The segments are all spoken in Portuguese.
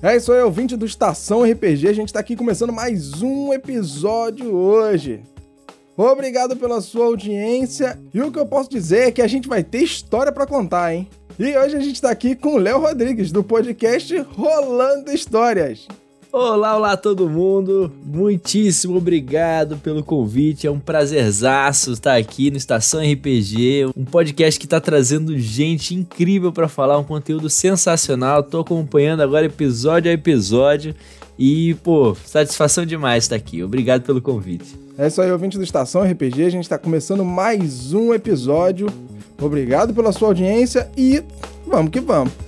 É isso aí, ouvinte do Estação RPG. A gente tá aqui começando mais um episódio hoje. Obrigado pela sua audiência. E o que eu posso dizer é que a gente vai ter história para contar, hein? E hoje a gente tá aqui com o Léo Rodrigues, do podcast Rolando Histórias. Olá, olá todo mundo. Muitíssimo obrigado pelo convite. É um prazerzaço estar aqui no Estação RPG, um podcast que está trazendo gente incrível para falar um conteúdo sensacional. Tô acompanhando agora episódio a episódio e, pô, satisfação demais estar aqui. Obrigado pelo convite. É isso aí, ouvinte do Estação RPG. A gente está começando mais um episódio. Obrigado pela sua audiência e vamos que vamos.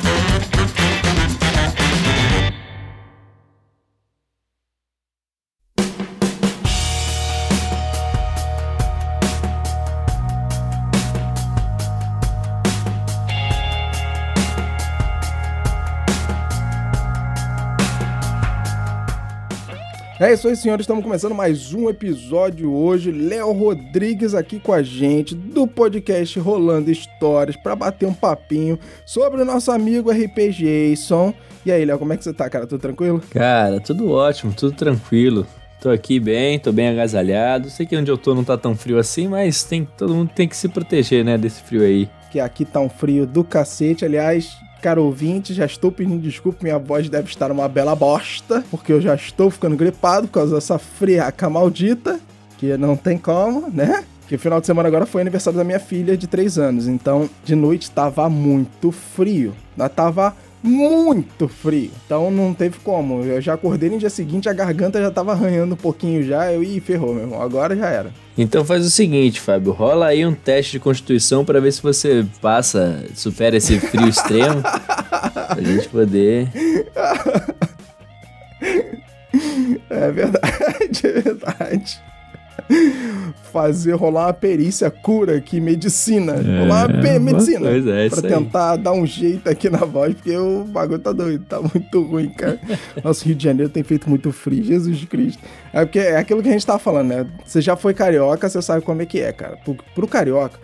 É isso aí, senhores. Estamos começando mais um episódio hoje. Léo Rodrigues aqui com a gente do podcast Rolando Histórias para bater um papinho sobre o nosso amigo RPGason. E aí, Léo, como é que você tá, cara? Tudo tranquilo? Cara, tudo ótimo, tudo tranquilo. Tô aqui bem, tô bem agasalhado. Sei que onde eu tô não tá tão frio assim, mas tem, todo mundo tem que se proteger, né, desse frio aí. Que aqui tá um frio do cacete. Aliás, Caro ouvinte, já estou pedindo desculpa, minha voz deve estar uma bela bosta, porque eu já estou ficando gripado por causa dessa friaca maldita, que não tem como, né? Que final de semana agora foi aniversário da minha filha de 3 anos, então de noite tava muito frio. Tava muito frio. Então não teve como. Eu já acordei no dia seguinte, a garganta já tava arranhando um pouquinho já. Eu, ih, ferrou, meu irmão. Agora já era. Então faz o seguinte, Fábio. Rola aí um teste de constituição para ver se você passa, supera esse frio extremo. pra gente poder. É verdade, é verdade fazer rolar uma perícia cura aqui, medicina. É, rolar uma medicina. É, pra tentar dar um jeito aqui na voz, porque o bagulho tá doido, tá muito ruim, cara. Nosso Rio de Janeiro tem feito muito frio, Jesus Cristo. É porque é aquilo que a gente tava falando, né? Você já foi carioca, você sabe como é que é, cara. Pro, pro carioca,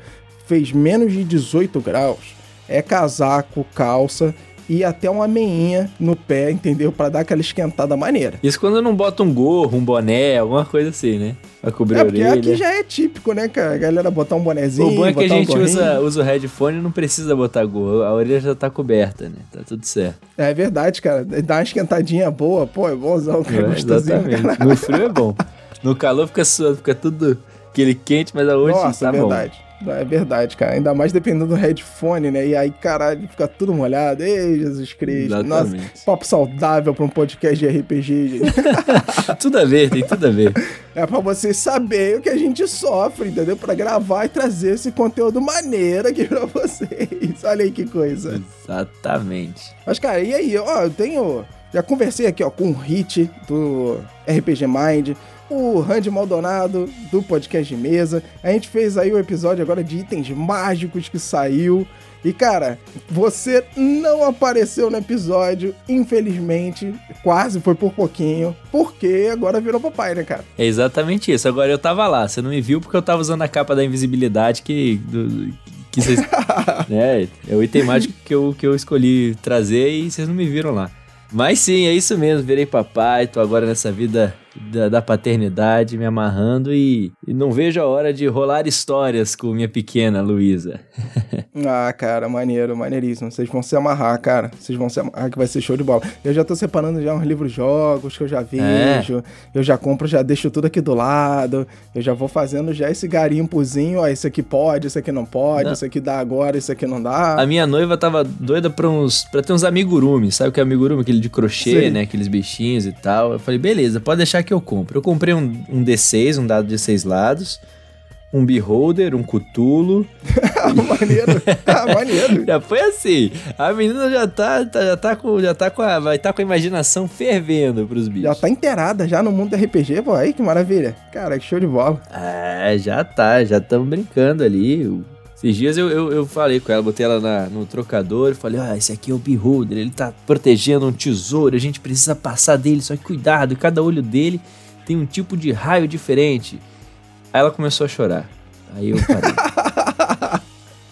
fez menos de 18 graus, é casaco, calça e até uma meinha no pé, entendeu? Para dar aquela esquentada maneira. Isso quando não bota um gorro, um boné, alguma coisa assim, né? Pra cobrir é, a orelha. aqui já é típico, né, cara? A galera botar um bonezinho, O bom é que a gente um usa, usa o headphone e não precisa botar gorro. A orelha já tá coberta, né? Tá tudo certo. É verdade, cara. Dá uma esquentadinha boa, pô, é bonzão, cara. É, exatamente. No frio é bom. No calor fica suando, fica tudo aquele quente, mas a hoje Nossa, tá é verdade. bom. É verdade, cara. Ainda mais dependendo do headphone, né? E aí, caralho, fica tudo molhado. Ei, Jesus Cristo. Exatamente. Nossa, papo saudável pra um podcast de RPG, gente. tudo a ver, tem tudo a ver. É pra você saber o que a gente sofre, entendeu? Pra gravar e trazer esse conteúdo maneiro aqui pra vocês. Olha aí que coisa. Exatamente. Mas, cara, e aí? Ó, eu tenho... Já conversei aqui, ó, com o Hit do RPG Mind o Randy Maldonado do podcast de mesa. A gente fez aí o um episódio agora de itens mágicos que saiu. E cara, você não apareceu no episódio, infelizmente, quase foi por pouquinho, porque agora virou papai, né, cara? É exatamente isso. Agora eu tava lá, você não me viu porque eu tava usando a capa da invisibilidade que. Do, que vocês. né, é o item mágico que eu, que eu escolhi trazer e vocês não me viram lá. Mas sim, é isso mesmo, virei papai, tô agora nessa vida da, da paternidade, me amarrando e, e, não vejo a hora de rolar histórias com minha pequena Luísa. ah, cara, maneiro, maneiríssimo. Vocês vão se amarrar, cara. Vocês vão se amarrar que vai ser show de bola. Eu já tô separando já uns livros jogos que eu já vejo. É. Eu já compro, já deixo tudo aqui do lado. Eu já vou fazendo já esse garimpozinho. Ó, esse aqui pode, esse aqui não pode, não. esse aqui dá agora, esse aqui não dá. A minha noiva tava doida pra, uns, pra ter uns amigurumi. Sabe o que é amigurumi? Aquele de crochê, Sim. né? Aqueles bichinhos e tal. Eu falei, beleza, pode deixar que eu compro. Eu comprei um, um D6, um dado de seis um Beholder, um Cutulo. maneiro, ah, maneiro. Já foi assim. A menina já tá, tá já tá com, já tá com a, vai tá com a imaginação fervendo pros bichos. Já tá inteirada já no mundo do RPG, pô, aí que maravilha. Cara, que show de bola. É, já tá, já estamos brincando ali. Esses dias eu, eu, eu, falei com ela, botei ela na, no trocador e falei: Ah, esse aqui é o Beholder, ele tá protegendo um tesouro, a gente precisa passar dele, só que cuidado, cada olho dele tem um tipo de raio diferente. Aí ela começou a chorar. Aí eu parei.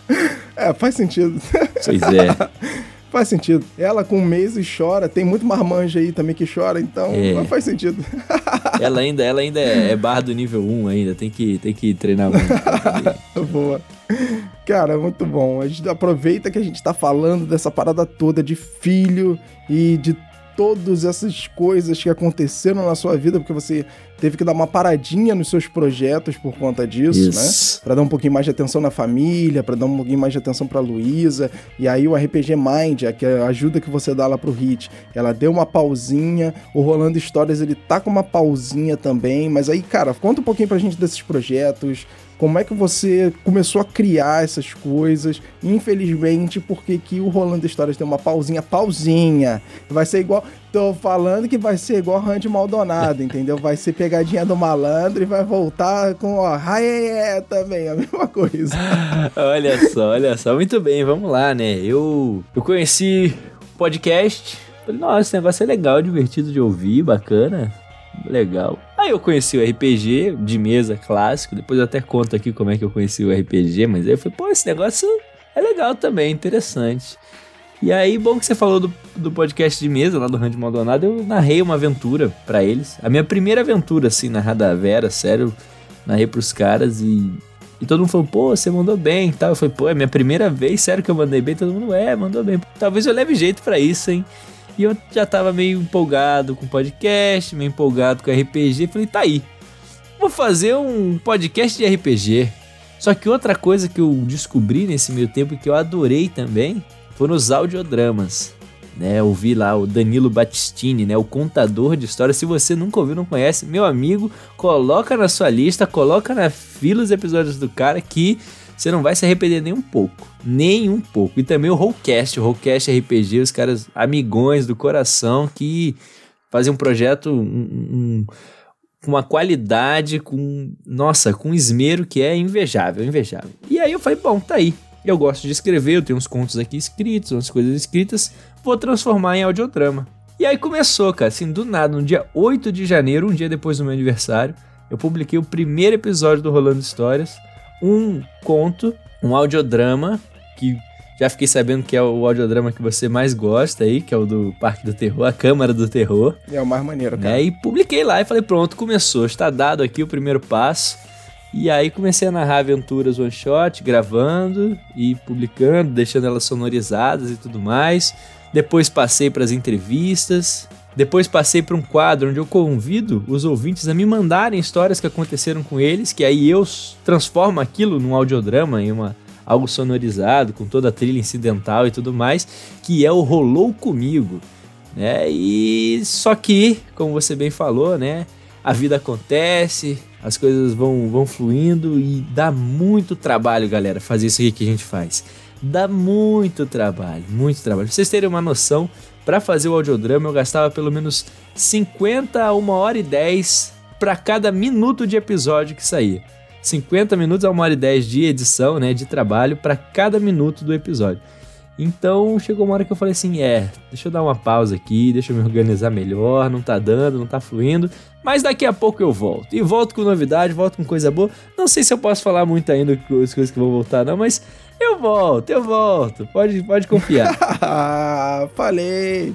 é, faz sentido. Pois é. faz sentido. Ela com meses chora, tem muito marmanja aí também que chora, então é. faz sentido. ela ainda, ela ainda é, é barra do nível 1 ainda, tem que, tem que treinar muito. Boa. Cara, muito bom. A gente aproveita que a gente tá falando dessa parada toda de filho e de todas essas coisas que aconteceram na sua vida, porque você teve que dar uma paradinha nos seus projetos por conta disso, né? Isso. né? Para dar um pouquinho mais de atenção na família, para dar um pouquinho mais de atenção para Luísa. E aí o RPG Mind, que é a ajuda que você dá lá pro Hit, ela deu uma pausinha. O Rolando Histórias, ele tá com uma pausinha também, mas aí, cara, conta um pouquinho pra gente desses projetos, como é que você começou a criar essas coisas? Infelizmente, porque que o Rolando Histórias tem uma pausinha, pausinha. Vai ser igual. Tô falando que vai ser igual Randy Maldonado, entendeu? Vai ser pegadinha do malandro e vai voltar com, ó, é também, a mesma coisa. olha só, olha só. Muito bem, vamos lá, né? Eu, eu conheci o podcast. Falei, nossa, esse negócio é legal, divertido de ouvir, bacana. Legal. Aí eu conheci o RPG de mesa clássico, depois eu até conto aqui como é que eu conheci o RPG, mas aí eu falei, pô, esse negócio é legal também, interessante. E aí, bom que você falou do, do podcast de mesa lá do Randy Maldonado, eu narrei uma aventura para eles. A minha primeira aventura, assim, narrada a Vera, sério, narrei pros caras e, e todo mundo falou, pô, você mandou bem e tal. Eu falei, pô, é minha primeira vez, sério que eu mandei bem? Todo mundo, é, mandou bem. Talvez eu leve jeito para isso, hein? E eu já tava meio empolgado com podcast, meio empolgado com RPG. Falei, tá aí. Vou fazer um podcast de RPG. Só que outra coisa que eu descobri nesse meio tempo que eu adorei também foram os audiodramas. Né, eu vi lá o Danilo Battistini, né, o contador de histórias. Se você nunca ouviu, não conhece, meu amigo, coloca na sua lista, coloca na fila os episódios do cara que você não vai se arrepender nem um pouco. Nem um pouco. E também o Rollcast, o Rollcast RPG, os caras amigões do coração que fazem um projeto um, com uma qualidade, com. Nossa, com esmero que é invejável, invejável. E aí eu falei, bom, tá aí. Eu gosto de escrever, eu tenho uns contos aqui escritos, umas coisas escritas, vou transformar em audiodrama. E aí começou, cara, assim, do nada, no dia 8 de janeiro, um dia depois do meu aniversário, eu publiquei o primeiro episódio do Rolando Histórias um conto, um audiodrama, que já fiquei sabendo que é o audiodrama que você mais gosta aí, que é o do Parque do Terror, a Câmara do Terror. É o mais maneiro, cara. É, e publiquei lá e falei, pronto, começou, está dado aqui o primeiro passo. E aí comecei a narrar aventuras one shot, gravando e publicando, deixando elas sonorizadas e tudo mais. Depois passei para as entrevistas, depois passei para um quadro onde eu convido os ouvintes a me mandarem histórias que aconteceram com eles, que aí eu transformo aquilo num audiodrama, em uma algo sonorizado, com toda a trilha incidental e tudo mais, que é o Rolou Comigo. Né? E só que, como você bem falou, né? A vida acontece, as coisas vão, vão fluindo e dá muito trabalho, galera, fazer isso aqui que a gente faz. Dá muito trabalho, muito trabalho. Pra vocês terem uma noção, para fazer o audiodrama eu gastava pelo menos 50 a 1 hora e 10 para cada minuto de episódio que saía. 50 minutos a 1 hora e 10 de edição, né, de trabalho para cada minuto do episódio. Então chegou uma hora que eu falei assim: é, deixa eu dar uma pausa aqui, deixa eu me organizar melhor, não tá dando, não tá fluindo, mas daqui a pouco eu volto. E volto com novidade, volto com coisa boa. Não sei se eu posso falar muito ainda as coisas que vão voltar, não, mas eu volto, eu volto. Pode, pode confiar. Falei.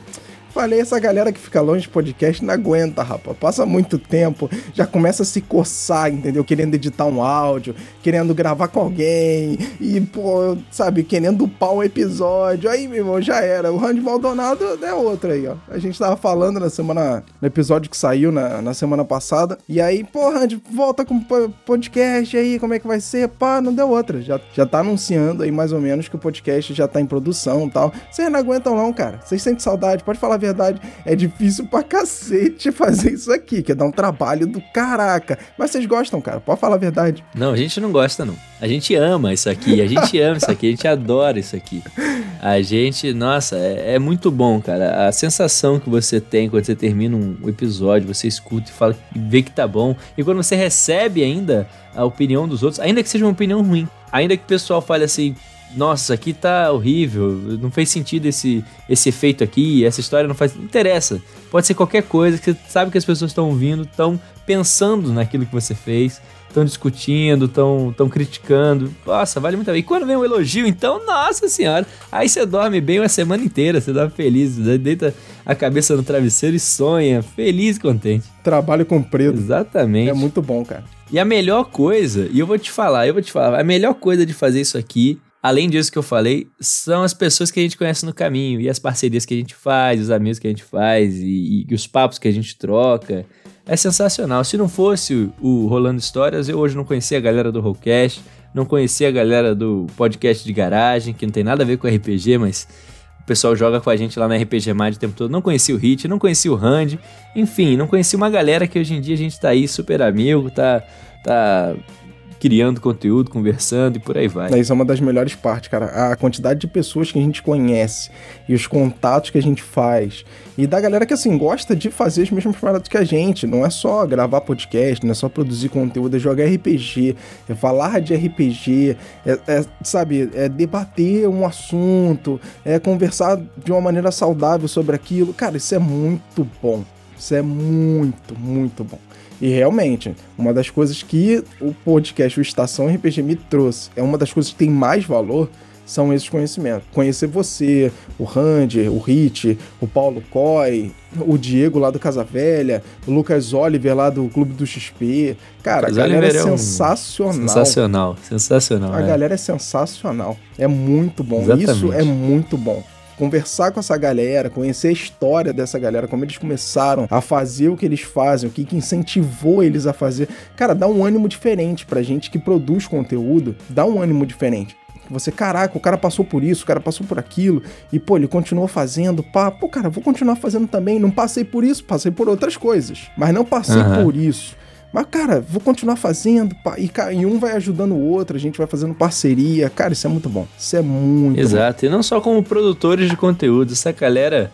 Falei, essa galera que fica longe de podcast não aguenta, rapaz. Passa muito tempo, já começa a se coçar, entendeu? Querendo editar um áudio, querendo gravar com alguém, e, pô, sabe, querendo upar um episódio. Aí, meu irmão, já era. O Randy Maldonado é outro aí, ó. A gente tava falando na semana, no episódio que saiu na, na semana passada. E aí, pô, Randy, volta com podcast aí, como é que vai ser? Pá, não deu outra. Já, já tá anunciando aí mais ou menos que o podcast já tá em produção e tal. Vocês não aguentam, não, cara. Vocês sentem saudade, pode falar verdade, é difícil pra cacete fazer isso aqui, que é dar um trabalho do caraca. Mas vocês gostam, cara, pode falar a verdade. Não, a gente não gosta, não. A gente ama isso aqui, a gente ama isso aqui, a gente adora isso aqui. A gente, nossa, é, é, muito bom, cara. A sensação que você tem quando você termina um episódio, você escuta e fala, vê que tá bom. E quando você recebe ainda a opinião dos outros, ainda que seja uma opinião ruim, ainda que o pessoal fale assim, nossa, aqui tá horrível, não fez sentido esse, esse efeito aqui, essa história não faz. Não interessa. Pode ser qualquer coisa, que você sabe que as pessoas estão ouvindo, estão pensando naquilo que você fez, estão discutindo, estão tão criticando. Nossa, vale muito a pena. E quando vem um elogio, então, nossa senhora, aí você dorme bem uma semana inteira, você dorme feliz, deita a cabeça no travesseiro e sonha, feliz e contente. Trabalho cumprido. Exatamente. É muito bom, cara. E a melhor coisa, e eu vou te falar, eu vou te falar, a melhor coisa de fazer isso aqui além disso que eu falei, são as pessoas que a gente conhece no caminho e as parcerias que a gente faz, os amigos que a gente faz e, e os papos que a gente troca. É sensacional. Se não fosse o Rolando Histórias, eu hoje não conhecia a galera do Rollcast, não conhecia a galera do podcast de garagem, que não tem nada a ver com RPG, mas o pessoal joga com a gente lá na RPG Mind o tempo todo. Não conhecia o Hit, não conhecia o Rand, enfim, não conhecia uma galera que hoje em dia a gente tá aí super amigo, tá, tá criando conteúdo, conversando e por aí vai. Isso é uma das melhores partes, cara. A quantidade de pessoas que a gente conhece e os contatos que a gente faz. E da galera que, assim, gosta de fazer as mesmas paradas que a gente. Não é só gravar podcast, não é só produzir conteúdo, é jogar RPG, é falar de RPG, é, é sabe, é debater um assunto, é conversar de uma maneira saudável sobre aquilo. Cara, isso é muito bom. Isso é muito, muito bom. E realmente, uma das coisas que o podcast, o Estação RPG me trouxe, é uma das coisas que tem mais valor, são esses conhecimentos. Conhecer você, o Ranger, o Hit, o Paulo Coy, o Diego lá do Casa Velha, o Lucas Oliver lá do Clube do XP. Cara, a galera é, é sensacional. Sensacional, sensacional. A é. galera é sensacional. É muito bom. Exatamente. Isso é muito bom conversar com essa galera, conhecer a história dessa galera, como eles começaram a fazer o que eles fazem, o que, que incentivou eles a fazer. Cara, dá um ânimo diferente pra gente que produz conteúdo, dá um ânimo diferente. Você, caraca, o cara passou por isso, o cara passou por aquilo, e pô, ele continuou fazendo, pá, pô, cara, vou continuar fazendo também. Não passei por isso, passei por outras coisas, mas não passei uhum. por isso. Mas, cara, vou continuar fazendo. E, e, um vai ajudando o outro, a gente vai fazendo parceria. Cara, isso é muito bom. Isso é muito Exato. Bom. E não só como produtores de conteúdo. Essa galera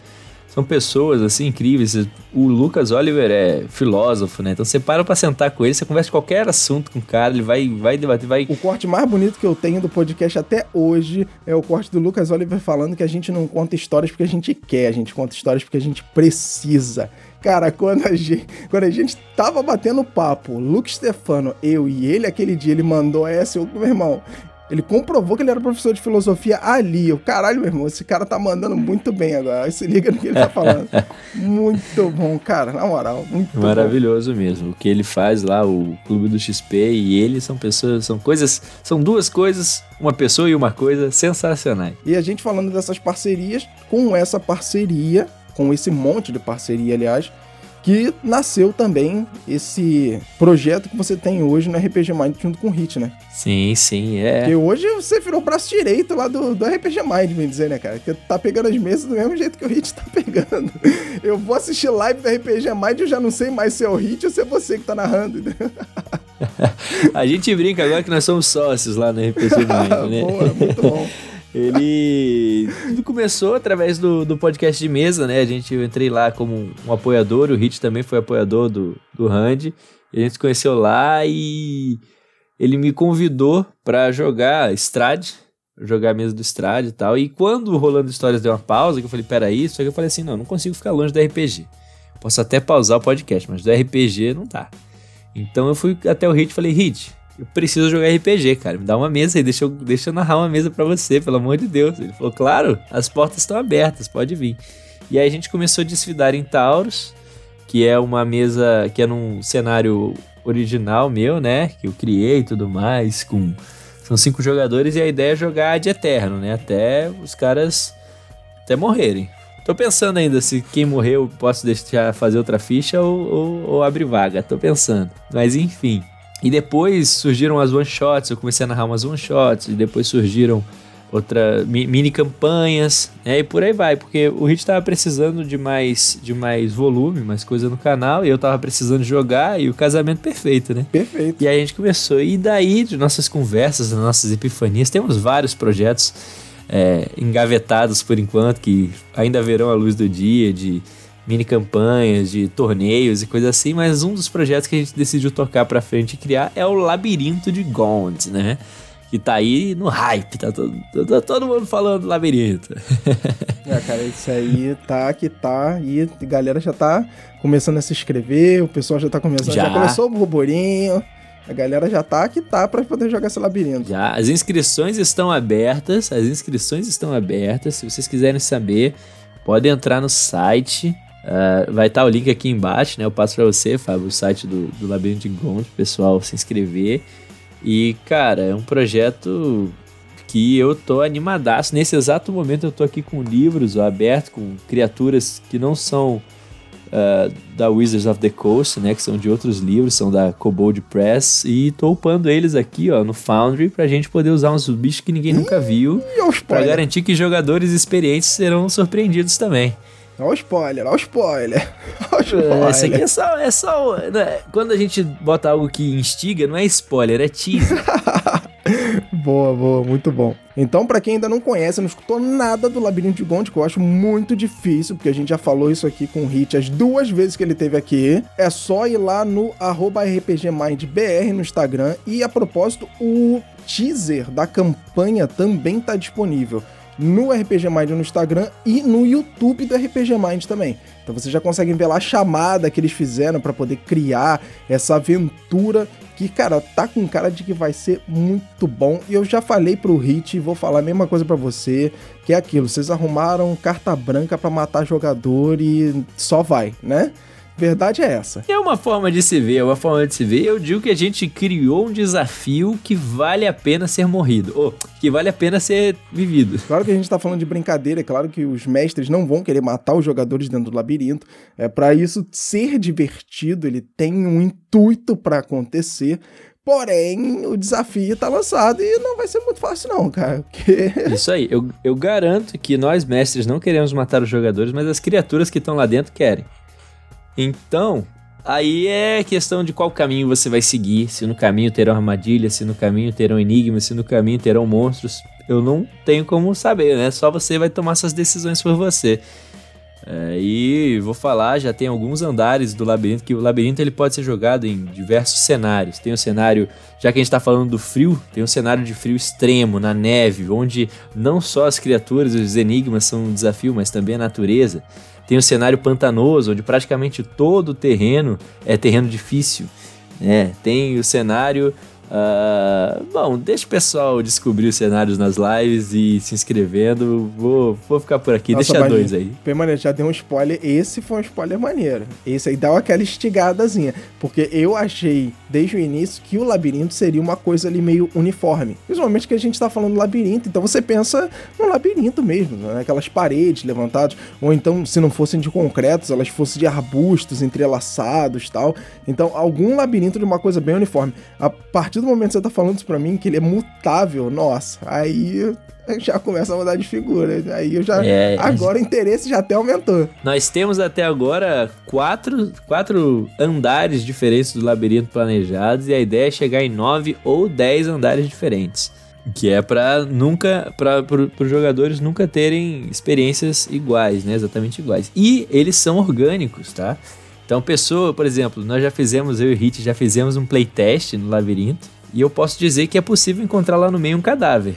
são pessoas, assim, incríveis. O Lucas Oliver é filósofo, né? Então você para pra sentar com ele, você conversa qualquer assunto com o cara, ele vai, vai debater, vai... O corte mais bonito que eu tenho do podcast até hoje é o corte do Lucas Oliver falando que a gente não conta histórias porque a gente quer, a gente conta histórias porque a gente precisa. Cara, quando a gente, quando a gente tava batendo papo, Luke Stefano, eu e ele, aquele dia, ele mandou essa, eu, meu irmão, ele comprovou que ele era professor de filosofia ali. O caralho, meu irmão, esse cara tá mandando muito bem agora. Se liga no que ele tá falando. muito bom, cara, na moral, muito Maravilhoso bom. mesmo. O que ele faz lá, o Clube do XP e ele são pessoas, são coisas, são duas coisas, uma pessoa e uma coisa sensacionais. E a gente falando dessas parcerias, com essa parceria, com esse monte de parceria, aliás, que nasceu também esse projeto que você tem hoje no RPG Mind junto com o Hit, né? Sim, sim, é. Porque hoje você virou o braço direito lá do, do RPG Mind, bem dizer, né, cara? Que tá pegando as mesas do mesmo jeito que o Hit tá pegando. Eu vou assistir live do RPG Mind e eu já não sei mais se é o Hit ou se é você que tá narrando. A gente brinca agora que nós somos sócios lá no RPG Mind, né? Boa, muito bom. Ele tudo começou através do, do podcast de mesa, né? A gente eu entrei lá como um apoiador, o Hit também foi apoiador do, do. A gente se conheceu lá e ele me convidou para jogar Strade, jogar a mesa do Strade e tal. E quando o Rolando Histórias deu uma pausa, que eu falei, peraí, só que eu falei assim, não, não consigo ficar longe do RPG. Posso até pausar o podcast, mas do RPG não tá. Então eu fui até o Hit e falei, Hit, eu preciso jogar RPG, cara. Me dá uma mesa aí, deixa eu, deixa eu narrar uma mesa para você, pelo amor de Deus. Ele falou, claro, as portas estão abertas, pode vir. E aí a gente começou a desfidar em Taurus, que é uma mesa que é num cenário original meu, né? Que eu criei e tudo mais, com... São cinco jogadores e a ideia é jogar de eterno, né? Até os caras até morrerem. Tô pensando ainda se quem morreu posso deixar fazer outra ficha ou, ou, ou abrir vaga. Tô pensando. Mas enfim. E depois surgiram as one-shots, eu comecei a narrar umas one-shots, e depois surgiram outra mi, mini campanhas, né? E por aí vai, porque o Hit tava precisando de mais de mais volume, mais coisa no canal, e eu tava precisando jogar e o casamento perfeito, né? Perfeito. E aí a gente começou. E daí, de nossas conversas, das nossas epifanias, temos vários projetos é, engavetados por enquanto, que ainda verão a luz do dia, de mini campanhas, de torneios e coisa assim, mas um dos projetos que a gente decidiu tocar pra frente e criar é o Labirinto de Gond, né? Que tá aí no hype, tá todo, tá todo mundo falando labirinto. é, cara, isso aí tá que tá, e a galera já tá começando a se inscrever, o pessoal já tá começando, já, já começou o burburinho. A galera já tá que tá para poder jogar esse labirinto. Já, as inscrições estão abertas, as inscrições estão abertas. Se vocês quiserem saber, pode entrar no site Uh, vai estar tá o link aqui embaixo, né? Eu passo para você, Fábio, o site do, do Labirinto de Gond, pessoal se inscrever. E, cara, é um projeto que eu tô animadaço. Nesse exato momento eu tô aqui com livros abertos, com criaturas que não são uh, da Wizards of the Coast, né? Que são de outros livros, são da Kobold Press. E tô upando eles aqui, ó, no Foundry, pra gente poder usar uns bichos que ninguém nunca viu. Pra garantir que jogadores experientes serão surpreendidos também. Olha o spoiler, olha o spoiler. Olha o spoiler. Esse aqui é só. É só né? Quando a gente bota algo que instiga, não é spoiler, é teaser. boa, boa, muito bom. Então, para quem ainda não conhece, não escutou nada do Labirinto de Gond, que eu acho muito difícil, porque a gente já falou isso aqui com o Hit as duas vezes que ele teve aqui. É só ir lá no RPGMindBR no Instagram. E a propósito, o teaser da campanha também tá disponível no RPG Mind no Instagram e no YouTube do RPG Mind também. Então vocês já conseguem ver lá a chamada que eles fizeram para poder criar essa aventura que, cara, tá com cara de que vai ser muito bom. E eu já falei pro Hit vou falar a mesma coisa para você, que é aquilo, vocês arrumaram carta branca para matar jogador e só vai, né? Verdade é essa. É uma forma de se ver, é uma forma de se ver. Eu digo que a gente criou um desafio que vale a pena ser morrido, ou que vale a pena ser vivido. Claro que a gente tá falando de brincadeira, é claro que os mestres não vão querer matar os jogadores dentro do labirinto. É para isso ser divertido, ele tem um intuito para acontecer. Porém, o desafio tá lançado e não vai ser muito fácil, não, cara. Porque... Isso aí, eu, eu garanto que nós, mestres, não queremos matar os jogadores, mas as criaturas que estão lá dentro querem. Então, aí é questão de qual caminho você vai seguir. Se no caminho terão armadilhas, se no caminho terão enigmas, se no caminho terão monstros. Eu não tenho como saber, né? Só você vai tomar essas decisões por você. É, e vou falar, já tem alguns andares do labirinto, que o labirinto ele pode ser jogado em diversos cenários. Tem o cenário, já que a gente está falando do frio, tem um cenário de frio extremo, na neve, onde não só as criaturas os enigmas são um desafio, mas também a natureza. Tem o cenário pantanoso, onde praticamente todo o terreno é terreno difícil. Né? Tem o cenário Uh, bom, deixa o pessoal descobrir os cenários nas lives e se inscrevendo. Vou, vou ficar por aqui, Nossa, deixa dois aí. Permanente, já deu um spoiler. Esse foi um spoiler maneiro. Esse aí dá aquela estigadazinha. Porque eu achei, desde o início, que o labirinto seria uma coisa ali meio uniforme. Principalmente que a gente tá falando labirinto, então você pensa no labirinto mesmo, né? aquelas paredes levantadas. Ou então, se não fossem de concretos, elas fossem de arbustos entrelaçados tal. Então, algum labirinto de uma coisa bem uniforme. A partir partir do momento que você tá falando isso pra mim, que ele é mutável, nossa, aí já começa a mudar de figura. Aí eu já. É, agora o interesse já até aumentou. Nós temos até agora quatro, quatro andares diferentes do labirinto planejados e a ideia é chegar em nove ou dez andares diferentes. Que é para nunca. para os jogadores nunca terem experiências iguais, né? Exatamente iguais. E eles são orgânicos, tá? Então, pessoa, por exemplo, nós já fizemos, eu e o Hit já fizemos um playtest no labirinto. E eu posso dizer que é possível encontrar lá no meio um cadáver.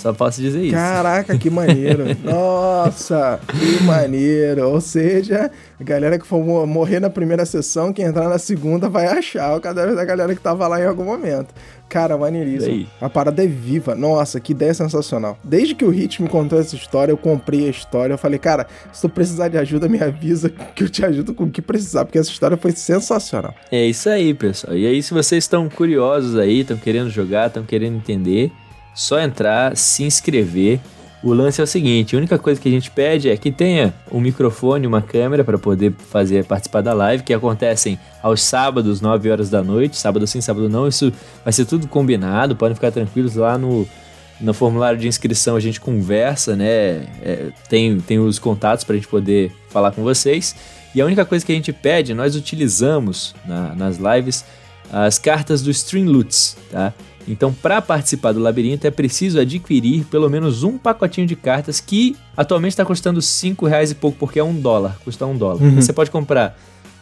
Só posso dizer isso. Caraca, que maneiro. Nossa, que maneiro. Ou seja, a galera que for morrer na primeira sessão, que entrar na segunda vai achar o cadáver da galera que tava lá em algum momento. Cara, maneiríssimo. A parada é viva. Nossa, que ideia sensacional. Desde que o Hit me contou essa história, eu comprei a história. Eu falei, cara, se tu precisar de ajuda, me avisa que eu te ajudo com o que precisar, porque essa história foi sensacional. É isso aí, pessoal. E aí, se vocês estão curiosos aí, estão querendo jogar, estão querendo entender, só entrar, se inscrever. O lance é o seguinte: a única coisa que a gente pede é que tenha um microfone, uma câmera para poder fazer participar da live, que acontecem aos sábados, 9 horas da noite, sábado sim, sábado não. Isso vai ser tudo combinado, podem ficar tranquilos lá no No formulário de inscrição a gente conversa, né? É, tem, tem os contatos para a gente poder falar com vocês. E a única coisa que a gente pede, nós utilizamos na, nas lives as cartas do Streamloots, tá? Então, para participar do labirinto é preciso adquirir pelo menos um pacotinho de cartas que atualmente está custando 5 reais e pouco, porque é um dólar, custa um dólar. Uhum. Você pode comprar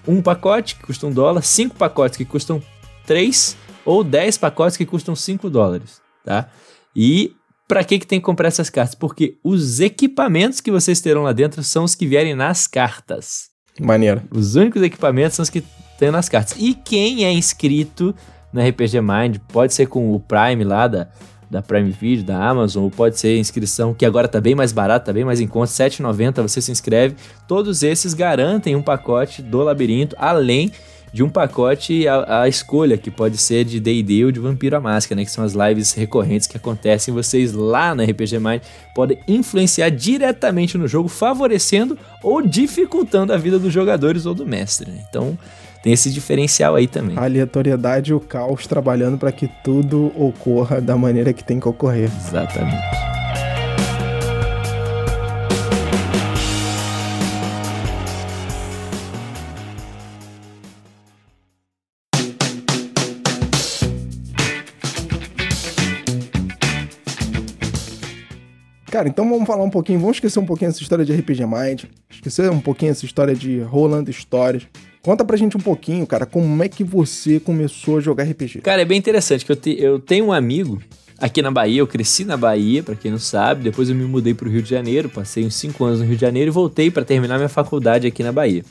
um pacote que custa um dólar, cinco pacotes que custam 3 ou 10 pacotes que custam 5 dólares, tá? E para que, que tem que comprar essas cartas? Porque os equipamentos que vocês terão lá dentro são os que vierem nas cartas. Maneiro. Os únicos equipamentos são os que tem nas cartas. E quem é inscrito na RPG Mind, pode ser com o Prime lá da, da Prime Video, da Amazon, ou pode ser inscrição que agora tá bem mais barato, tá bem mais em conta, R$ 7,90 você se inscreve. Todos esses garantem um pacote do labirinto, além de um pacote à escolha, que pode ser de D&D ou de Vampiro à Máscara, né, que são as lives recorrentes que acontecem, vocês lá na RPG Mind podem influenciar diretamente no jogo, favorecendo ou dificultando a vida dos jogadores ou do mestre. Né? Então, tem esse diferencial aí também. A aleatoriedade e o caos trabalhando para que tudo ocorra da maneira que tem que ocorrer. Exatamente. Cara, então vamos falar um pouquinho, vamos esquecer um pouquinho essa história de RPG Mind, esquecer um pouquinho essa história de rolando histórias. Conta pra gente um pouquinho, cara, como é que você começou a jogar RPG? Cara, é bem interessante que eu, te, eu tenho um amigo aqui na Bahia, eu cresci na Bahia, para quem não sabe, depois eu me mudei pro Rio de Janeiro, passei uns 5 anos no Rio de Janeiro e voltei para terminar minha faculdade aqui na Bahia.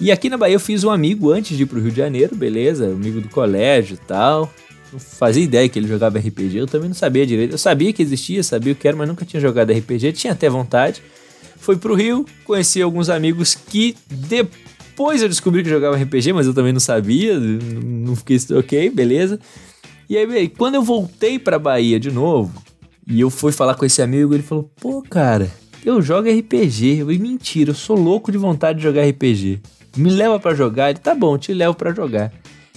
E aqui na Bahia eu fiz um amigo antes de ir pro Rio de Janeiro, beleza? Amigo do colégio e tal. Não fazia ideia que ele jogava RPG, eu também não sabia direito. Eu sabia que existia, sabia o que era, mas nunca tinha jogado RPG, tinha até vontade. Fui pro Rio, conheci alguns amigos que depois eu descobri que jogava RPG, mas eu também não sabia, não fiquei ok, beleza. E aí, quando eu voltei pra Bahia de novo, e eu fui falar com esse amigo, ele falou: pô, cara, eu jogo RPG. Eu falei: mentira, eu sou louco de vontade de jogar RPG. Me leva para jogar? Ele: tá bom, te levo para jogar.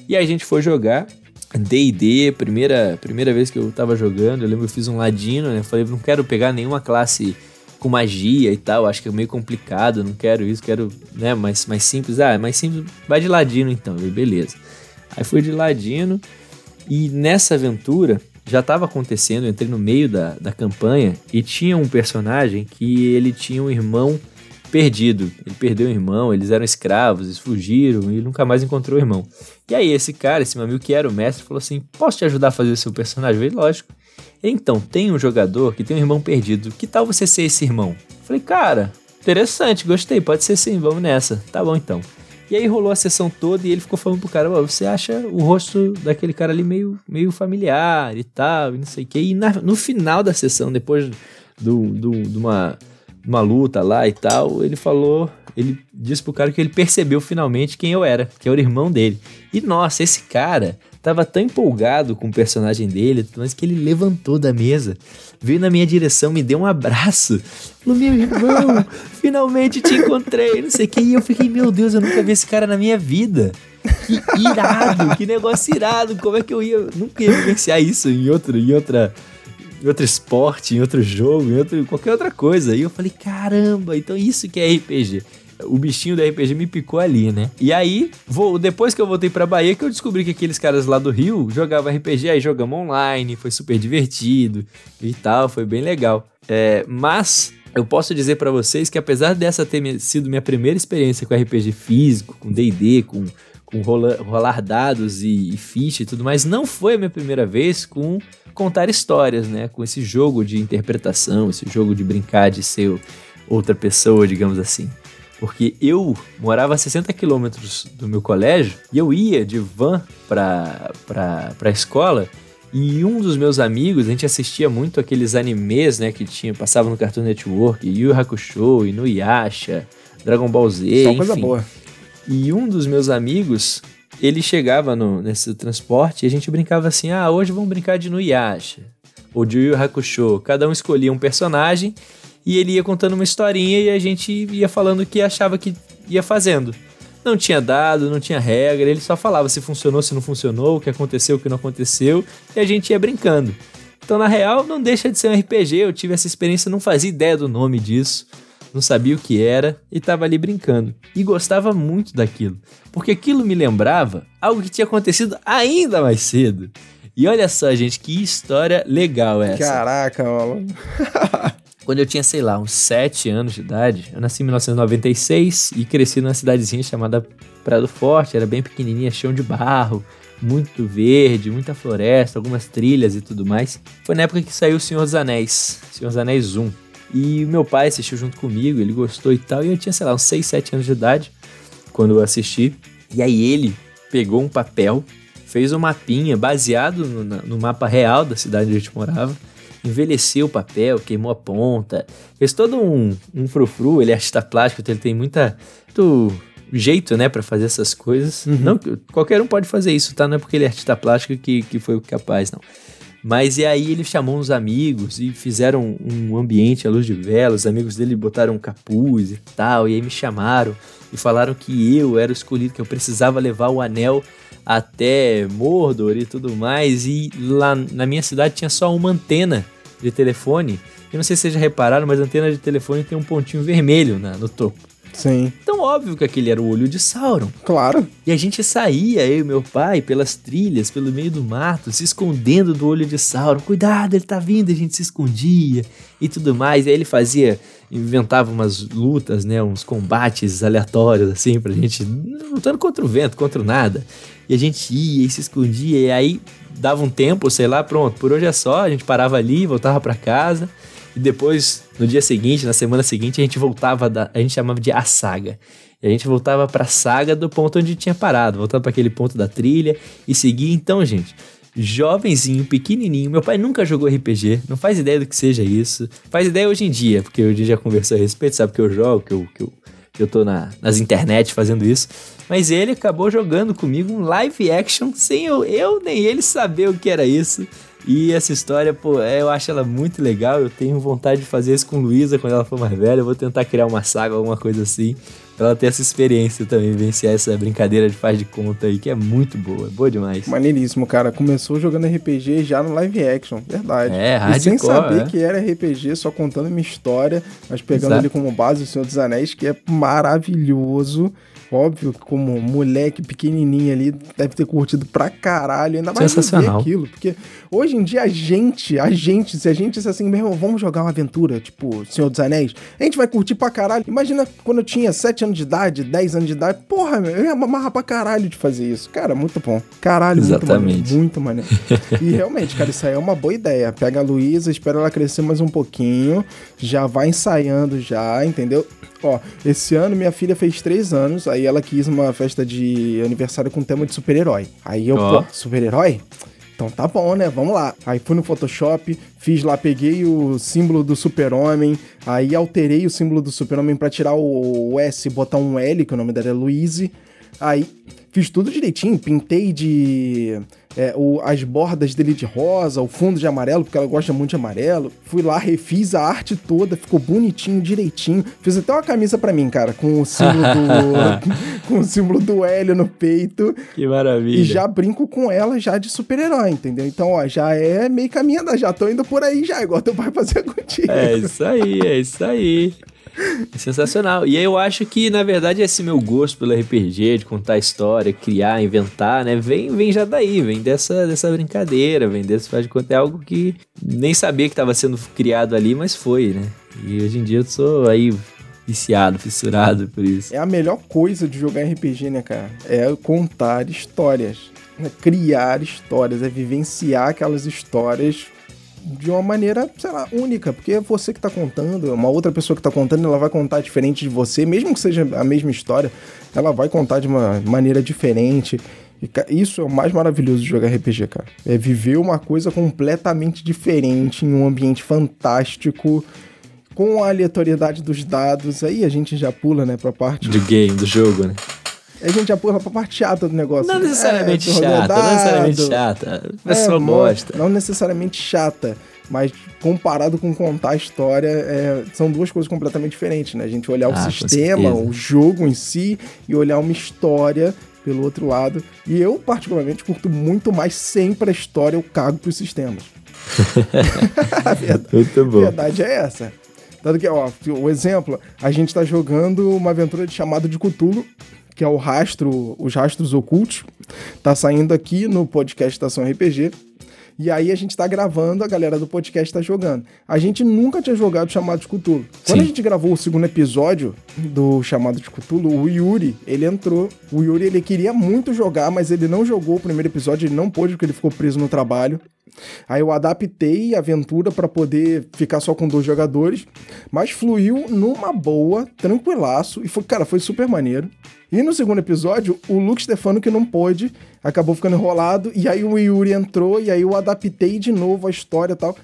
E aí a gente foi jogar. D&D, primeira, primeira vez que eu tava jogando, eu lembro que eu fiz um ladino, né? Falei, não quero pegar nenhuma classe com magia e tal, acho que é meio complicado, não quero isso, quero, né, mais, mais simples. Ah, mais simples, vai de ladino então, falei, beleza. Aí fui de ladino e nessa aventura já estava acontecendo, eu entrei no meio da, da campanha e tinha um personagem que ele tinha um irmão perdido. Ele perdeu o irmão, eles eram escravos, eles fugiram e nunca mais encontrou o irmão. E aí esse cara, esse meu amigo que era o mestre, falou assim: "Posso te ajudar a fazer o seu personagem?" Eu falei, lógico. Então, tem um jogador que tem um irmão perdido. Que tal você ser esse irmão? Falei: "Cara, interessante, gostei, pode ser sim, vamos nessa." Tá bom então. E aí rolou a sessão toda e ele ficou falando pro cara, você acha o rosto daquele cara ali meio, meio familiar e tal, e não sei o quê. E na, no final da sessão, depois do, do, de uma uma luta lá e tal, ele falou, ele disse pro cara que ele percebeu finalmente quem eu era, que era o irmão dele. E nossa, esse cara tava tão empolgado com o personagem dele, mas que ele levantou da mesa, veio na minha direção, me deu um abraço. Falou, meu irmão, finalmente te encontrei, não sei o que. E eu fiquei, meu Deus, eu nunca vi esse cara na minha vida. Que irado, que negócio irado. Como é que eu ia. Nunca ia vivenciar isso em, outro, em outra em outro esporte, em outro jogo, em outro, qualquer outra coisa. E eu falei, caramba, então isso que é RPG. O bichinho do RPG me picou ali, né? E aí, vou, depois que eu voltei pra Bahia, que eu descobri que aqueles caras lá do Rio jogavam RPG, aí jogamos online, foi super divertido e tal, foi bem legal. É, mas eu posso dizer para vocês que apesar dessa ter sido minha primeira experiência com RPG físico, com D&D, com, com rolar, dados e, e ficha e tudo mais, não foi a minha primeira vez com contar histórias, né? Com esse jogo de interpretação, esse jogo de brincar de ser outra pessoa, digamos assim. Porque eu morava a 60 quilômetros do meu colégio e eu ia de van pra, pra, pra escola e um dos meus amigos, a gente assistia muito aqueles animes, né, que tinha, passava no Cartoon Network, Yu Hakusho, Inuyasha, Dragon Ball Z, Só enfim. coisa boa. E um dos meus amigos, ele chegava no, nesse transporte e a gente brincava assim: ah, hoje vamos brincar de Nuyasha ou de Yu Hakusho. Cada um escolhia um personagem e ele ia contando uma historinha e a gente ia falando o que achava que ia fazendo. Não tinha dado, não tinha regra, ele só falava se funcionou, se não funcionou, o que aconteceu, o que não aconteceu, e a gente ia brincando. Então, na real, não deixa de ser um RPG. Eu tive essa experiência, não fazia ideia do nome disso, não sabia o que era e tava ali brincando. E gostava muito daquilo, porque aquilo me lembrava algo que tinha acontecido ainda mais cedo. E olha só, gente, que história legal essa. Caraca, mano. Quando eu tinha, sei lá, uns 7 anos de idade, eu nasci em 1996 e cresci numa cidadezinha chamada Prado Forte, era bem pequenininha, chão de barro, muito verde, muita floresta, algumas trilhas e tudo mais. Foi na época que saiu O Senhor dos Anéis, Senhor dos Anéis 1. E meu pai assistiu junto comigo, ele gostou e tal, e eu tinha, sei lá, uns 6, 7 anos de idade quando eu assisti. E aí ele pegou um papel, fez um mapinha baseado no, no mapa real da cidade onde a gente morava, envelheceu o papel, queimou a ponta, fez todo um, um frufru, ele é artista plástico, então ele tem muita, muito jeito, né, para fazer essas coisas. Uhum. Não, qualquer um pode fazer isso, tá? Não é porque ele é artista plástico que, que foi capaz, não. Mas e aí ele chamou uns amigos e fizeram um ambiente à luz de vela. Os amigos dele botaram um capuz e tal. E aí me chamaram e falaram que eu era o escolhido, que eu precisava levar o anel até Mordor e tudo mais. E lá na minha cidade tinha só uma antena de telefone. Eu não sei se vocês já repararam, mas a antena de telefone tem um pontinho vermelho na, no topo. Sim. Então, óbvio que aquele era o olho de Sauron. Claro. E a gente saía, eu e meu pai, pelas trilhas, pelo meio do mato, se escondendo do olho de Sauron. Cuidado, ele tá vindo, a gente se escondia e tudo mais. E aí ele fazia, inventava umas lutas, né? Uns combates aleatórios, assim, pra gente, lutando contra o vento, contra o nada. E a gente ia e se escondia, e aí dava um tempo, sei lá, pronto, por hoje é só, a gente parava ali, voltava para casa. E depois, no dia seguinte, na semana seguinte, a gente voltava da. A gente chamava de a saga. E a gente voltava pra saga do ponto onde tinha parado, voltava para aquele ponto da trilha e seguia. Então, gente, jovenzinho, pequenininho. Meu pai nunca jogou RPG, não faz ideia do que seja isso. Faz ideia hoje em dia, porque hoje já conversou a respeito, sabe que eu jogo, que eu, que eu, eu tô na, nas internet fazendo isso. Mas ele acabou jogando comigo um live action sem eu, eu nem ele saber o que era isso. E essa história, pô, é, eu acho ela muito legal. Eu tenho vontade de fazer isso com Luísa quando ela for mais velha. Eu vou tentar criar uma saga, alguma coisa assim. Pra ela ter essa experiência também, vivenciar essa brincadeira de faz de conta aí, que é muito boa, boa demais. Maneiríssimo, cara. Começou jogando RPG já no live action, verdade. É, hardcore, E sem saber é. que era RPG, só contando uma história, mas pegando Exato. ali como base o Senhor dos Anéis, que é maravilhoso. Óbvio que como moleque pequenininho ali, deve ter curtido pra caralho, ainda mais Sensacional. aquilo. Porque hoje em dia a gente, a gente, se a gente disse assim, meu irmão, vamos jogar uma aventura, tipo Senhor dos Anéis, a gente vai curtir pra caralho. Imagina quando eu tinha 7 anos de idade, 10 anos de idade, porra, meu, eu ia amarrar pra caralho de fazer isso. Cara, muito bom. Caralho, Exatamente. muito maneiro, muito maneiro. e realmente, cara, isso aí é uma boa ideia. Pega a Luísa, espera ela crescer mais um pouquinho, já vai ensaiando já, entendeu? Ó, esse ano minha filha fez 3 anos, aí ela quis uma festa de aniversário com tema de super-herói. Aí eu, Ó. pô, super-herói? Então tá bom, né? Vamos lá. Aí fui no Photoshop, fiz lá, peguei o símbolo do super-homem, aí alterei o símbolo do super-homem pra tirar o, o S e botar um L, que o nome dela é Louise. Aí fiz tudo direitinho, pintei de é, o- as bordas dele de rosa, o fundo de amarelo, porque ela gosta muito de amarelo. Fui lá, refiz a arte toda, ficou bonitinho, direitinho. Fiz até uma camisa pra mim, cara, com o símbolo do com o símbolo do Hélio no peito. Que maravilha. E já brinco com ela já de super-herói, entendeu? Então, ó, já é meio caminho andar, já tô indo por aí já, igual teu pai fazia contigo. É isso aí, é isso aí. É Sensacional. E eu acho que, na verdade, esse meu gosto pelo RPG, de contar história, criar, inventar, né? Vem, vem já daí, vem dessa, dessa brincadeira, vem desse faz de conta. É algo que nem sabia que estava sendo criado ali, mas foi, né? E hoje em dia eu sou aí viciado, fissurado por isso. É a melhor coisa de jogar RPG, né, cara? É contar histórias. É criar histórias, é vivenciar aquelas histórias de uma maneira, sei lá, única, porque é você que tá contando, uma outra pessoa que tá contando, ela vai contar diferente de você, mesmo que seja a mesma história, ela vai contar de uma maneira diferente. E isso é o mais maravilhoso de jogar RPG, cara. É viver uma coisa completamente diferente em um ambiente fantástico, com a aleatoriedade dos dados. Aí a gente já pula, né, pra parte Do game, do jogo, né? A gente pula pra parte chata do negócio. Não necessariamente É, chata, dado. não necessariamente chata. Pessoa É, mo- gosta. Não necessariamente chata, mas comparado com contar a história, é, são duas coisas completamente diferentes, né? A gente olhar o Ah, com sistema, o jogo em si, e olhar uma história pelo outro lado. E eu, particularmente, curto muito mais sempre a história, eu cago pros sistemas. a verdade, Muito bom. a verdade é essa. Tanto que, ó, o exemplo, a gente tá jogando uma aventura de chamado de Cutulo, que é o rastro, os rastros ocultos. Tá saindo aqui no podcast Estação RPG. E aí a gente tá gravando, a galera do podcast tá jogando. A gente nunca tinha jogado Chamado de Cthulhu. Quando Sim. a gente gravou o segundo episódio do Chamado de Cthulhu, o Yuri, ele entrou. O Yuri, ele queria muito jogar, mas ele não jogou o primeiro episódio, ele não pôde porque ele ficou preso no trabalho. Aí eu adaptei a aventura pra poder ficar só com dois jogadores, mas fluiu numa boa, tranquilaço, e foi, cara, foi super maneiro. E no segundo episódio, o Luke Stefano, que não pôde, acabou ficando enrolado, e aí o Yuri entrou, e aí eu adaptei de novo a história e tal.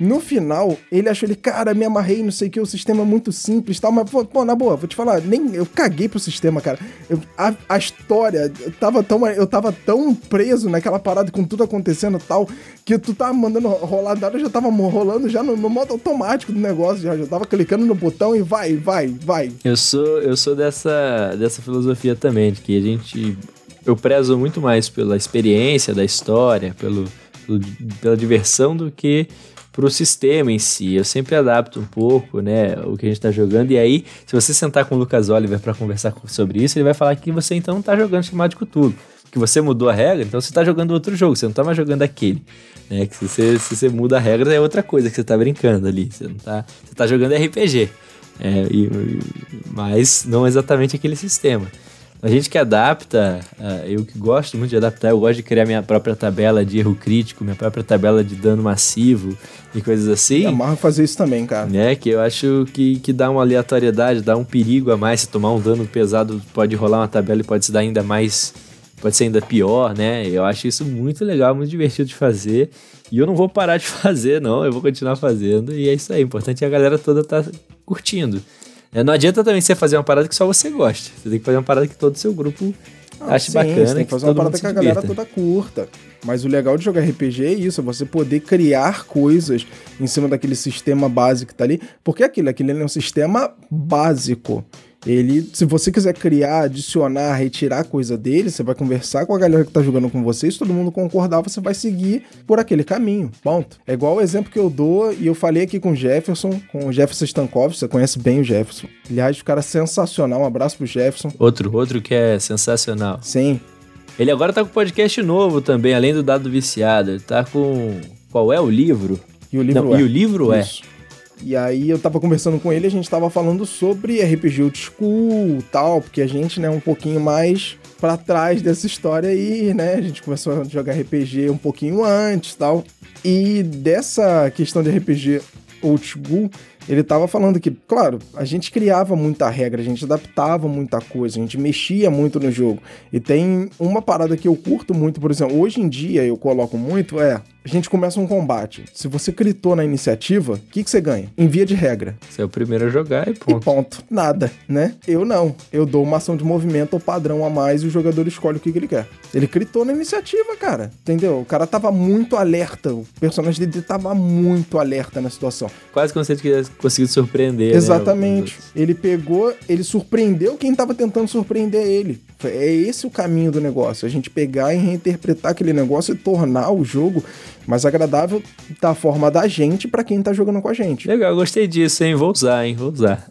No final, ele achou ele, cara, me amarrei, não sei o que, o sistema é muito simples e tal, mas, pô, na boa, vou te falar, nem, eu caguei pro sistema, cara. Eu- a, a história, eu tava, tão, eu tava tão preso naquela parada com tudo acontecendo e tal, que tu tava mandando rolar dado, eu já tava rolando já no, no modo automático do negócio, já, já tava clicando no botão e vai, vai, vai. Eu sou, eu sou dessa, dessa filosofia também, de que a gente. Eu prezo muito mais pela experiência da história, pelo, pelo- pela diversão do que pro sistema em si. Eu sempre adapto um pouco, né, o que a gente tá jogando. E aí, se você sentar com o Lucas Oliver para conversar sobre isso, ele vai falar que você então tá jogando chamado de Cthulhu. Que você mudou a regra, então você tá jogando outro jogo, você não tá mais jogando aquele. Né? Que se você, se você muda a regra, é outra coisa que você tá brincando ali. Você não tá. Você tá jogando RPG. É, e- mas não exatamente aquele sistema. A gente que adapta, ah, eu que gosto muito de adaptar, eu gosto de criar minha própria tabela de erro crítico, minha própria tabela de dano massivo e coisas assim. E amarra fazer isso também, cara. Né, que eu acho que, que dá uma aleatoriedade, dá um perigo a mais. Se tomar um dano pesado, pode rolar uma tabela e pode se dar ainda mais. Pode ser ainda pior, né? Eu acho isso muito legal, muito divertido de fazer. E eu não vou parar de fazer, não. Eu vou continuar fazendo. E é isso aí. O importante é a galera toda tá curtindo. É, não adianta também você fazer uma parada que só você goste. Você tem que fazer uma parada que todo o seu grupo Ah, ache sim, bacana. Você tem que fazer uma todo parada que a galera toda curta. Mas o legal de jogar RPG é isso, é você poder criar coisas em cima daquele sistema básico que tá ali. Porque é aquilo, aquele é um sistema básico. Ele, se você quiser criar, adicionar, retirar coisa dele, você vai conversar com a galera que tá jogando com você, se todo mundo concordar, você vai seguir por aquele caminho. Ponto. É igual o exemplo que eu dou, e eu falei aqui com o Jefferson, com o Jefferson Stankovic, você conhece bem o Jefferson. Aliás, o cara é sensacional, um abraço pro Jefferson. Outro, outro que é sensacional. Sim, Ele agora tá com podcast novo também, além do Dado Viciado. Ele tá com. Qual é o livro? e o livro Não, é. E o livro é. E aí eu tava conversando com ele, a gente tava falando sobre RPG old school tal, porque a gente, né, um pouquinho mais pra trás dessa história aí, né? A gente começou a jogar RPG um pouquinho antes tal. E dessa questão de RPG old school, ele tava falando que, claro, a gente criava muita regra, a gente adaptava muita coisa, a gente mexia muito no jogo. E tem uma parada que eu curto muito, por exemplo, hoje em dia eu coloco muito, é, a gente começa um combate. Se você gritou na iniciativa, o que, que você ganha? Em via de regra. Você é o primeiro a jogar e E ponto. ponto. Nada, né? Eu não. Eu dou uma ação de movimento ou padrão a mais e o jogador escolhe o que, que ele quer. Ele gritou na iniciativa, cara. Entendeu? O cara tava muito alerta. O personagem dele tava muito alerta na situação. Quase como se ele tivesse conseguido surpreender. né, Exatamente. Ele pegou, ele surpreendeu quem tava tentando surpreender ele. É esse o caminho do negócio. A gente pegar e reinterpretar aquele negócio e tornar o jogo mais agradável da forma da gente pra quem tá jogando com a gente. Legal, gostei disso, hein? Vou usar, hein? Vou usar.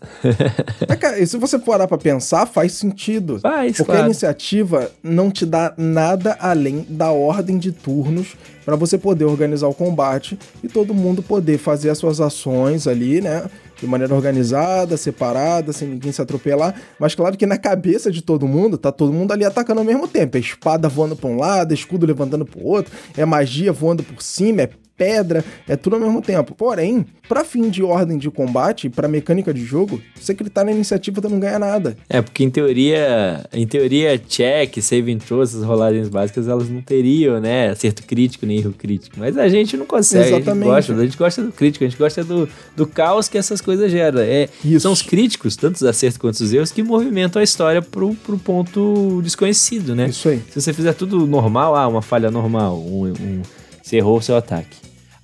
É, cara, e se você parar pra pensar, faz sentido. Faz, Porque claro. a iniciativa não te dá nada além da ordem de turnos pra você poder organizar o combate e todo mundo poder fazer as suas ações ali, né? De maneira organizada, separada, sem ninguém se atropelar. Mas claro que na cabeça de todo mundo, tá todo mundo ali atacando ao mesmo tempo. É espada voando pra um lado, é escudo levantando pro outro, é magia voando por cima, é pedra, é tudo ao mesmo tempo. Porém, pra fim de ordem de combate, pra mecânica de jogo, você gritar na iniciativa tu não ganha nada. É, porque em teoria, em teoria, check, save and throw, essas rolagens básicas, elas não teriam, né? Acerto crítico nem erro crítico. Mas a gente não consegue, Exatamente. a gente gosta, a gente gosta do crítico, a gente gosta do, do caos que essas coisas geram. É, Isso. são os críticos, tanto os acertos quanto os erros, que movimentam a história pro, pro ponto desconhecido, né? Isso aí. Se você fizer tudo normal, ah, uma falha normal, um, um- você errou o seu ataque.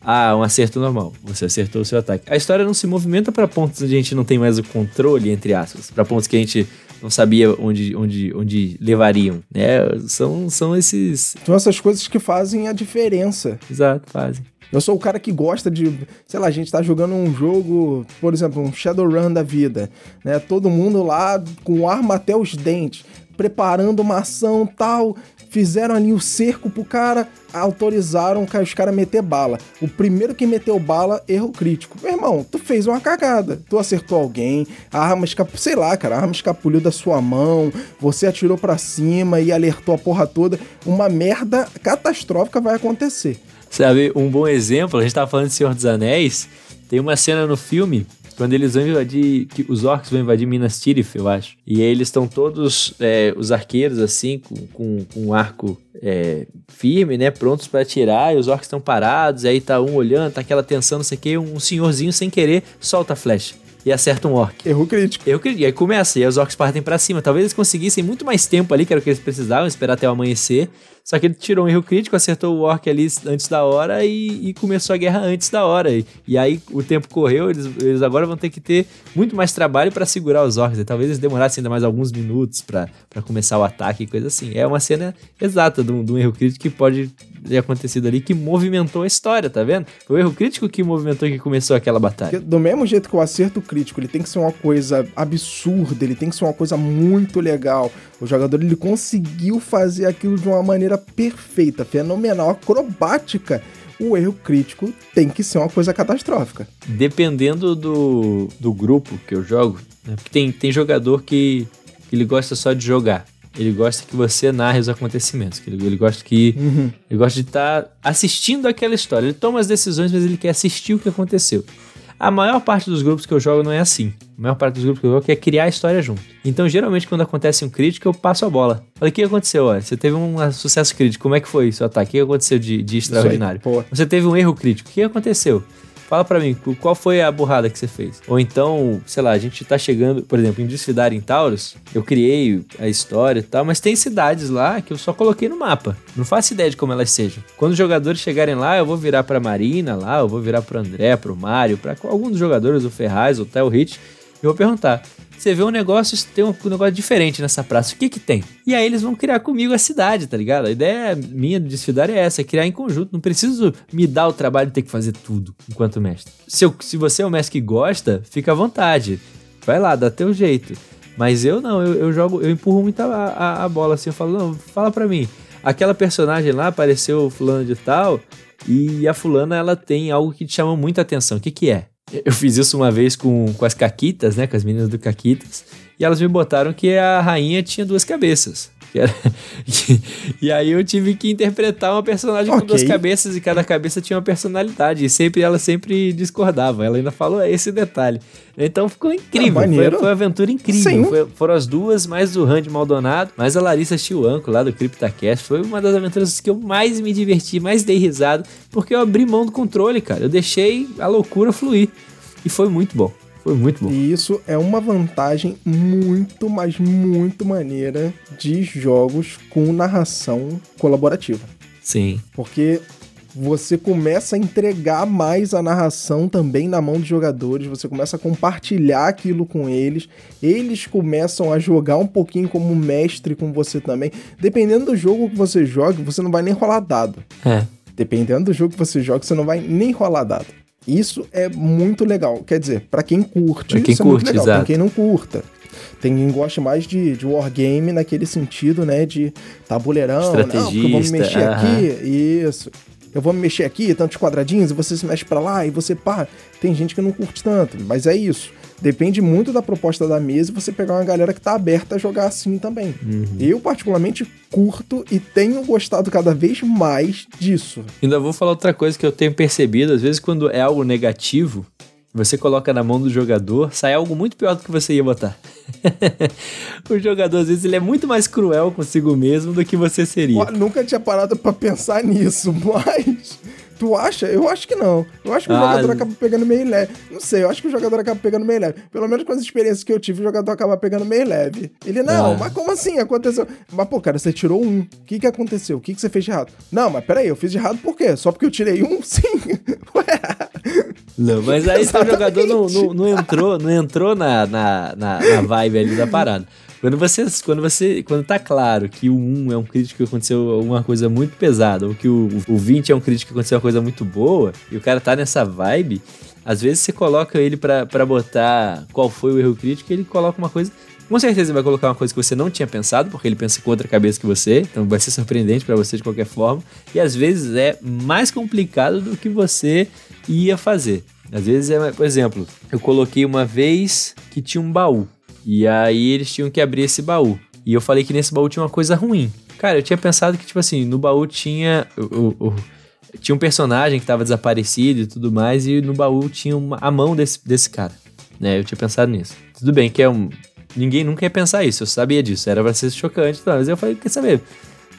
Ah, um acerto normal, você acertou o seu ataque. A história não se movimenta para pontos onde a gente não tem mais o controle, entre aspas, para pontos que a gente não sabia onde, onde, onde levariam, né? São, são esses. São essas coisas que fazem a diferença. Exato, fazem. Eu sou o cara que gosta de, sei lá, a gente tá jogando um jogo, por exemplo, um Shadowrun da vida, né? Todo mundo lá com arma até os dentes, preparando uma ação tal, fizeram ali o cerco pro cara, autorizaram os caras meter bala. O primeiro que meteu bala, erro crítico. Meu irmão, tu fez uma cagada. Tu acertou alguém, a arma escapulou, sei lá, cara, a arma escapuliu da sua mão, você atirou para cima e alertou a porra toda. Uma merda catastrófica vai acontecer. Sabe, um bom exemplo, a gente tava falando de Senhor dos Anéis, tem uma cena no filme quando eles vão invadir, que os orcs vão invadir Minas Tirith, eu acho. E aí eles estão todos, é, os arqueiros, assim, com, com, com um arco é, firme, né, prontos para atirar, e os orcs estão parados, aí tá um olhando, tá aquela tensão, não sei o que, um senhorzinho sem querer solta a flecha e acerta um orc. Erro crítico. Erro crítico. E aí começa, e aí os orcs partem para cima. Talvez eles conseguissem muito mais tempo ali, que era o que eles precisavam, esperar até o amanhecer. Só que ele tirou um erro crítico, acertou o orc ali antes da hora e, e começou a guerra antes da hora. E, e aí o tempo correu, eles, eles, agora vão ter que ter muito mais trabalho para segurar os orcs. E talvez eles demorassem ainda mais alguns minutos para começar o ataque e coisa assim. É uma cena exata de um, de um erro crítico que pode ter acontecido ali que movimentou a história, tá vendo? Foi o erro crítico que movimentou que começou aquela batalha. Do mesmo jeito que o acerto crítico, ele tem que ser uma coisa absurda, ele tem que ser uma coisa muito legal. O jogador ele conseguiu fazer aquilo de uma maneira perfeita, fenomenal, acrobática o erro crítico tem que ser uma coisa catastrófica. Dependendo do, do grupo que eu jogo, né? porque tem, tem jogador que, que ele gosta só de jogar. Ele gosta que você narre os acontecimentos. Ele, ele gosta que. Uhum. Ele gosta de estar tá assistindo aquela história. Ele toma as decisões, mas ele quer assistir o que aconteceu. A maior parte dos grupos que eu jogo não é assim. A maior parte dos grupos que eu jogo quer criar a história junto. Então, geralmente, quando acontece um crítico, eu passo a bola. Olha, o que aconteceu? Olha, você teve um sucesso crítico, como é que foi seu ataque? O que aconteceu de, de extraordinário? Aí, você teve um erro crítico, o que aconteceu? Fala para mim, qual foi a burrada que você fez? Ou então, sei lá, a gente tá chegando, por exemplo, em Desfidar em Taurus, eu criei a história e tal, mas tem cidades lá que eu só coloquei no mapa. Não faço ideia de como elas sejam. Quando os jogadores chegarem lá, eu vou virar pra Marina lá, eu vou virar pro André, pro Mário, pra algum dos jogadores, o Ferraz, o Theo Hit, eu vou perguntar: você vê um negócio, tem um negócio diferente nessa praça, o que que tem? E aí eles vão criar comigo a cidade, tá ligado? A ideia minha de desfidar é essa, é criar em conjunto, não preciso me dar o trabalho de ter que fazer tudo enquanto mestre. Se, eu, se você é um mestre que gosta, fica à vontade, vai lá, dá teu jeito. Mas eu não, eu, eu jogo, eu empurro muito a, a, a, bola assim, eu falo, não, fala pra mim, aquela personagem lá apareceu fulano de tal, e a fulana ela tem algo que te chama muita atenção, o que que é? Eu fiz isso uma vez com, com as Caquitas, né? Com as meninas do Caquitas. E elas me botaram que a rainha tinha duas cabeças. Era... e aí eu tive que interpretar uma personagem okay. com duas cabeças e cada cabeça tinha uma personalidade. E sempre ela sempre discordava. Ela ainda falou esse detalhe. Então ficou incrível. Ah, foi, foi, uma aventura incrível. Foi, foram as duas, mais o Randy Maldonado, mais a Larissa Chiuanco lá do CryptaCast. Foi uma das aventuras que eu mais me diverti, mais dei risada, porque eu abri mão do controle, cara. Eu deixei a loucura fluir. E foi muito bom. Foi muito bom. E isso é uma vantagem muito, mas muito maneira de jogos com narração colaborativa. Sim. Porque você começa a entregar mais a narração também na mão dos jogadores, você começa a compartilhar aquilo com eles, eles começam a jogar um pouquinho como mestre com você também. Dependendo do jogo que você joga, você não vai nem rolar dado. É. Dependendo do jogo que você joga, você não vai nem rolar dado. Isso é muito legal. Quer dizer, para quem curte, pra quem isso curte, é muito legal. Exato. Pra quem não curta. Tem quem gosta mais de, de wargame naquele sentido, né? De tabuleirão. Estrategista. Não, porque eu vou me mexer uh -huh. aqui. Isso. Eu vou me mexer aqui, tantos quadradinhos, e você se mexe para lá, e você pá. Tem gente que não curte tanto, mas é isso. Depende muito da proposta da mesa e você pegar uma galera que tá aberta a jogar assim também. Uhum. Eu, particularmente, curto e tenho gostado cada vez mais disso. Ainda vou falar outra coisa que eu tenho percebido, às vezes quando é algo negativo, você coloca na mão do jogador, sai algo muito pior do que você ia botar. o jogador, às vezes, ele é muito mais cruel consigo mesmo do que você seria. Eu nunca tinha parado para pensar nisso, mas Tu acha? Eu acho que não. Eu acho que ah, o jogador acaba pegando meio leve. Não sei, eu acho que o jogador acaba pegando meio leve. Pelo menos com as experiências que eu tive, o jogador acaba pegando meio leve. Ele, não, ah. mas como assim? Aconteceu. Mas, pô, cara, você tirou um. O que que aconteceu? O que que você fez de errado? Não, mas peraí, eu fiz de errado por quê? Só porque eu tirei um? Sim. Ué. Não, mas aí o jogador não, não, não, entrou, não entrou na, na, na, na vibe ali da parada. Quando você, quando você, quando tá claro que o 1 é um crítico que aconteceu alguma coisa muito pesada, ou que o, o 20 é um crítico que aconteceu uma coisa muito boa, e o cara tá nessa vibe, às vezes você coloca ele para botar qual foi o erro crítico, ele coloca uma coisa com certeza ele vai colocar uma coisa que você não tinha pensado, porque ele pensa com outra cabeça que você, então vai ser surpreendente para você de qualquer forma. E às vezes é mais complicado do que você ia fazer. Às vezes é, por exemplo, eu coloquei uma vez que tinha um baú. E aí eles tinham que abrir esse baú. E eu falei que nesse baú tinha uma coisa ruim. Cara, eu tinha pensado que, tipo assim, no baú tinha. O, o, tinha um personagem que tava desaparecido e tudo mais, e no baú tinha uma, a mão desse, desse cara. Né? Eu tinha pensado nisso. Tudo bem que é um, Ninguém nunca ia pensar isso, eu sabia disso, era pra ser chocante, mas eu falei, quer saber?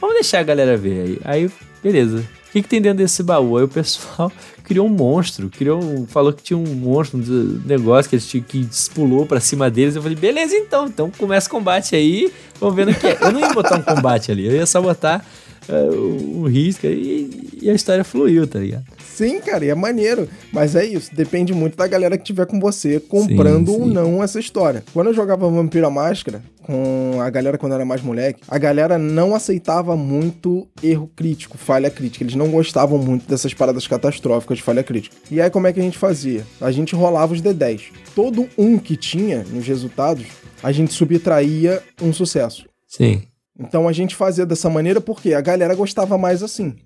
Vamos deixar a galera ver aí. Aí, beleza. O que, que tem dentro desse baú? Aí o pessoal criou um monstro, criou falou que tinha um monstro, um negócio que eles que pulou pra cima deles. Eu falei, beleza então, então começa o combate aí, vamos ver no que é. Eu não ia botar um combate ali, eu ia só botar uh, um risco e, e a história fluiu, tá ligado? Sim, cara, e é maneiro. Mas é isso, depende muito da galera que tiver com você comprando sim, sim. ou não essa história. Quando eu jogava Vampira Máscara, com a galera quando era mais moleque, a galera não aceitava muito erro crítico, falha crítica. Eles não gostavam muito dessas paradas catastróficas de falha crítica. E aí como é que a gente fazia? A gente rolava os D10. Todo um que tinha nos resultados, a gente subtraía um sucesso. Sim. Então a gente fazia dessa maneira porque a galera gostava mais assim.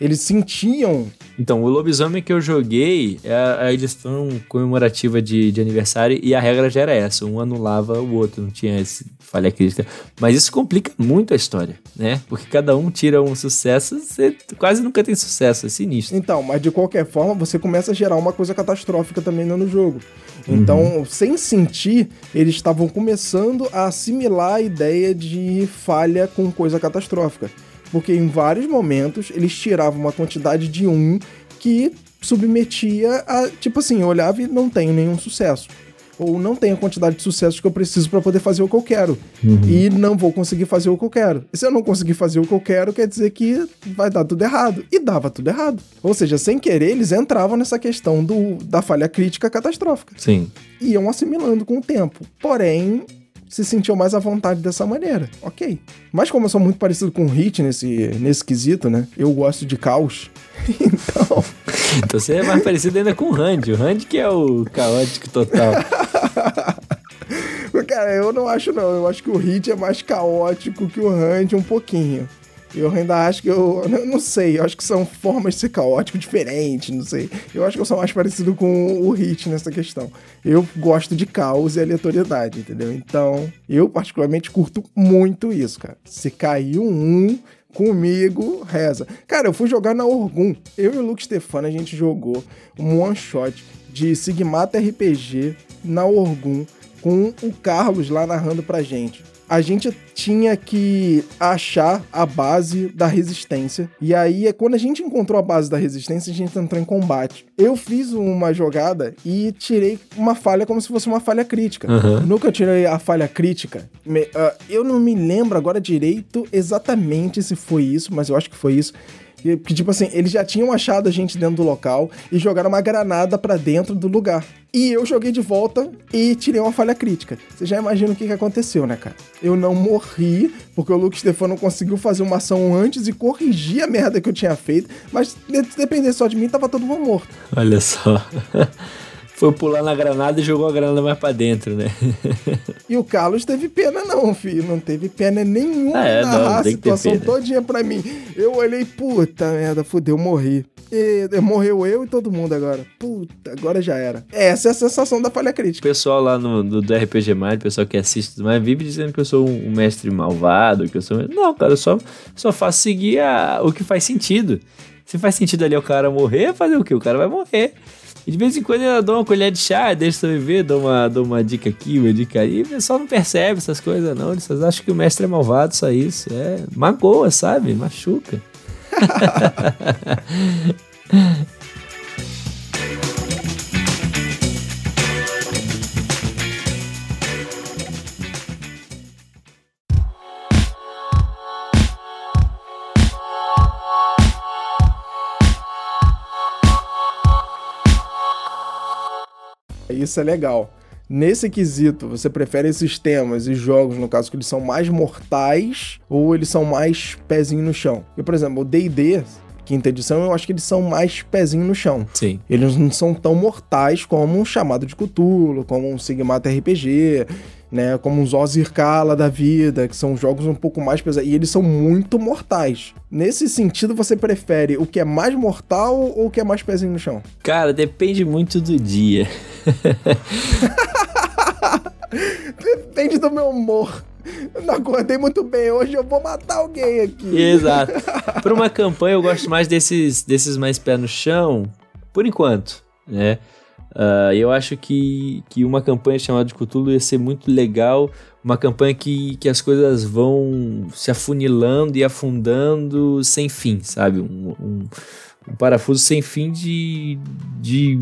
Eles sentiam. Então, o lobisomem que eu joguei é a, a edição comemorativa de, de aniversário e a regra já era essa: um anulava o outro, não tinha esse falha crítica. Mas isso complica muito a história, né? Porque cada um tira um sucesso, você quase nunca tem sucesso, é sinistro. Então, mas de qualquer forma, você começa a gerar uma coisa catastrófica também no jogo. Então, uhum. sem sentir, eles estavam começando a assimilar a ideia de falha com coisa catastrófica porque em vários momentos eles tiravam uma quantidade de um que submetia a, tipo assim, eu olhava e não tenho nenhum sucesso. Ou não tenho a quantidade de sucessos que eu preciso para poder fazer o que eu quero. Uhum. E não vou conseguir fazer o que eu quero. E se eu não conseguir fazer o que eu quero, quer dizer que vai dar tudo errado. E dava tudo errado. Ou seja, sem querer, eles entravam nessa questão do, da falha crítica catastrófica. Sim. Iam assimilando com o tempo. Porém, se sentiu mais à vontade dessa maneira. Ok. Mas como eu sou muito parecido com o Hit nesse, nesse quesito, né? Eu gosto de caos. então. então você é mais parecido ainda com o Randy. O Randy que é o caótico total. Cara, eu não acho não. Eu acho que o Hit é mais caótico que o Randy um pouquinho. Eu ainda acho que eu. eu não sei, eu acho que são formas de ser caótico diferentes, não sei. Eu acho que eu sou mais parecido com o Hit nessa questão. Eu gosto de caos e aleatoriedade, entendeu? Então, eu particularmente curto muito isso, cara. Se caiu um comigo, reza. Cara, eu fui jogar na Orgum. Eu e o Luke Stefano, a gente jogou um one shot de Sigmata RPG na Orgum com o Carlos lá narrando pra gente a gente tinha que achar a base da resistência. E aí, é quando a gente encontrou a base da resistência, a gente entrou em combate. Eu fiz uma jogada e tirei uma falha como se fosse uma falha crítica. Uhum. Nunca tirei a falha crítica. Me, uh, eu não me lembro agora direito exatamente se foi isso, mas eu acho que foi isso. Que, tipo assim, eles já tinham achado a gente dentro do local e jogaram uma granada para dentro do lugar. E eu joguei de volta e tirei uma falha crítica. Você já imagina o que, que aconteceu, né, cara? Eu não morri, porque o Luke Stefano conseguiu fazer uma ação antes e corrigir a merda que eu tinha feito. Mas se depender só de mim, tava todo mundo morto. Olha só. foi pular na granada e jogou a granada mais pra dentro, né? e o Carlos teve pena não, filho. Não teve pena nenhuma ah, é, narrar a situação todinha pra mim. Eu olhei, puta merda, fudeu, morri. E, morreu eu e todo mundo agora. Puta, agora já era. Essa é a sensação da falha crítica. O pessoal lá no, do, do RPG Mind, o pessoal que assiste tudo mais, vive dizendo que eu sou um, mestre malvado, que eu sou... Não, cara, eu só, só faço seguir a, o que faz sentido. Se faz sentido ali o cara morrer, fazer o quê? O cara vai morrer. E de vez em quando eu dou uma colher de chá, deixa eu ver, dou uma, dou uma dica aqui, uma dica aí. O pessoal não percebe essas coisas, não. Eles acham que o mestre é malvado, só isso. É, magoa, sabe? Machuca. Isso é legal. Nesse quesito, você prefere esses temas e jogos, no caso, que eles são mais mortais ou eles são mais pezinho no chão? E, por exemplo, o D&D, quinta edição, eu acho que eles são mais pezinho no chão. Sim. Eles não são tão mortais como um chamado de Cthulhu, como um Sigmata RPG, né? Como um Zozir Kala da vida, que são jogos um pouco mais pesados. E eles são muito mortais. Nesse sentido, você prefere o que é mais mortal ou o que é mais pezinho no chão? Cara, depende muito do dia. depende do meu humor. Não acordei muito bem hoje, eu vou matar alguém aqui. Exato. Para uma campanha, eu gosto mais desses, desses mais pé no chão, por enquanto, né? Uh, eu acho que, que uma campanha chamada de Cthulhu ia ser muito legal, uma campanha que, que as coisas vão se afunilando e afundando sem fim, sabe? Um, um, um parafuso sem fim de, de,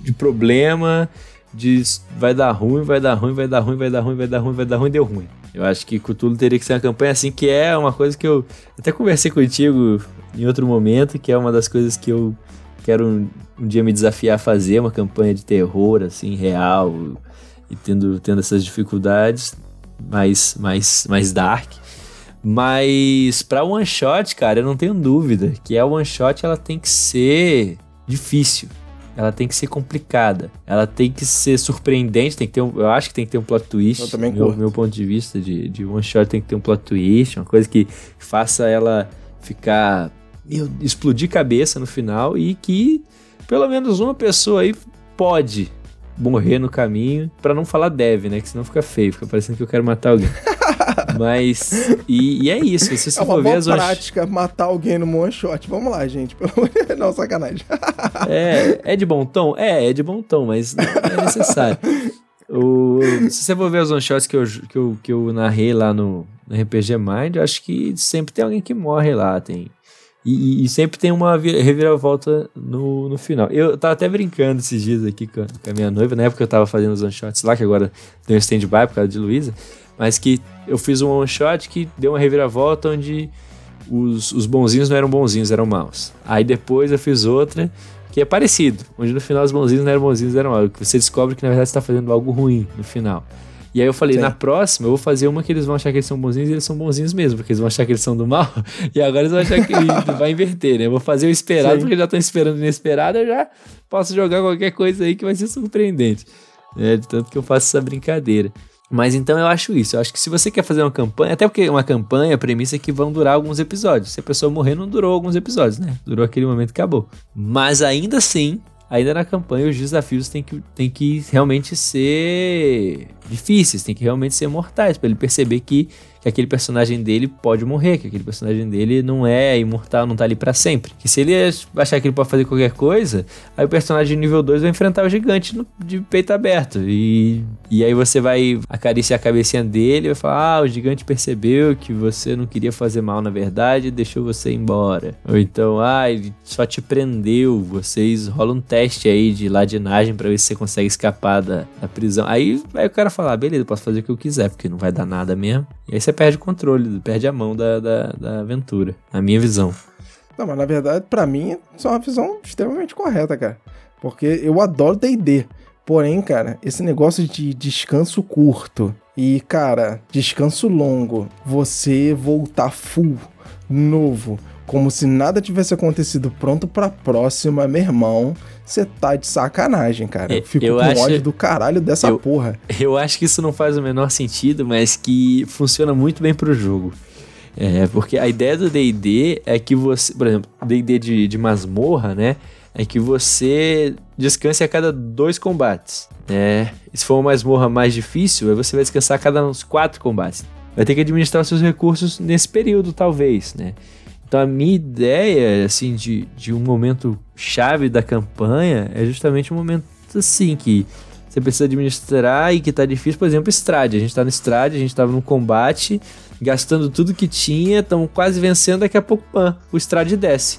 de problema, de vai dar ruim, vai dar ruim, vai dar ruim, vai dar ruim, vai dar ruim, vai dar ruim, deu ruim. Eu acho que Cthulhu teria que ser uma campanha assim, que é uma coisa que eu até conversei contigo em outro momento, que é uma das coisas que eu quero um, um dia me desafiar a fazer, uma campanha de terror, assim, real, e tendo, tendo essas dificuldades mais, mais, mais dark. Mas para one shot, cara, eu não tenho dúvida que a one shot ela tem que ser difícil ela tem que ser complicada, ela tem que ser surpreendente, tem que ter um, eu acho que tem que ter um plot twist. Eu também meu, meu ponto de vista de, de one shot tem que ter um plot twist, uma coisa que faça ela ficar meu, explodir cabeça no final e que pelo menos uma pessoa aí pode morrer no caminho, para não falar deve, né? Que senão fica feio, fica parecendo que eu quero matar alguém. Mas, e, e, é isso. Se você é uma for boa ver as prática matar alguém no one shot. Vamos lá, gente. não, sacanagem. é, é de bom tom? É, é de bom tom, mas não é necessário. O, se você for ver os one shots que eu, que eu, que eu narrei lá no, no RPG Mind, eu acho que sempre tem alguém que morre lá. Tem e, e, sempre tem uma reviravolta no, no final. Eu tava até brincando esses dias aqui com a, com a minha noiva, na época eu tava fazendo os one shots lá, que agora tem um stand-by por causa de Luísa, mas que eu fiz um one shot que deu uma reviravolta onde os, os bonzinhos não eram bonzinhos, eram maus. Aí depois eu fiz outra que é parecido, onde no final os bonzinhos não eram bonzinhos, eram maus. Você descobre que na verdade você tá fazendo algo ruim no final. E aí eu falei, Sim. na próxima eu vou fazer uma que eles vão achar que eles são bonzinhos e eles são bonzinhos mesmo, porque eles vão achar que eles são do mal, e agora eles vão achar que vai inverter, né? Eu vou fazer o esperado, Sim. porque já estão esperando o inesperado, eu já posso jogar qualquer coisa aí que vai ser surpreendente. É, de tanto que eu faço essa brincadeira. Mas então eu acho isso. Eu acho que se você quer fazer uma campanha, até porque uma campanha, a premissa é que vão durar alguns episódios. Se a pessoa morrer, não durou alguns episódios, né? Durou aquele momento e acabou. Mas ainda assim, ainda na campanha, os desafios têm que, têm que realmente ser difíceis, têm que realmente ser mortais, para ele perceber que que aquele personagem dele pode morrer, que aquele personagem dele não é imortal, não tá ali para sempre. Que se ele achar que ele pode fazer qualquer coisa, aí o personagem nível 2 vai enfrentar o gigante no, de peito aberto. E, e aí você vai acariciar a cabecinha dele e vai falar: Ah, o gigante percebeu que você não queria fazer mal na verdade e deixou você embora. Ou então, ah, ele só te prendeu, vocês rolam um teste aí de ladinagem para ver se você consegue escapar da, da prisão. Aí, aí o cara fala: ah, beleza, posso fazer o que eu quiser, porque não vai dar nada mesmo. E aí você perde o controle, perde a mão da, da, da aventura. A minha visão. Não, mas na verdade, para mim, isso é uma visão extremamente correta, cara. Porque eu adoro D&D. Porém, cara, esse negócio de descanso curto e, cara, descanso longo, você voltar full, novo, como se nada tivesse acontecido, pronto pra próxima, meu irmão, você tá de sacanagem, cara. Eu fico eu com acho, ódio do caralho dessa eu, porra. Eu acho que isso não faz o menor sentido, mas que funciona muito bem pro jogo. É, porque a ideia do D&D é que você, por exemplo, D&D de, de masmorra, né, é que você descanse a cada dois combates, né? Se for uma masmorra mais difícil, aí você vai descansar a cada uns quatro combates. Vai ter que administrar os seus recursos nesse período, talvez, né? Então a minha ideia, assim, de, de um momento chave da campanha é justamente um momento assim que você precisa administrar e que tá difícil, por exemplo, Strade. A gente tá no Strade, a gente tava num combate, gastando tudo que tinha, estamos quase vencendo, daqui a pouco, pã, o Strade desce.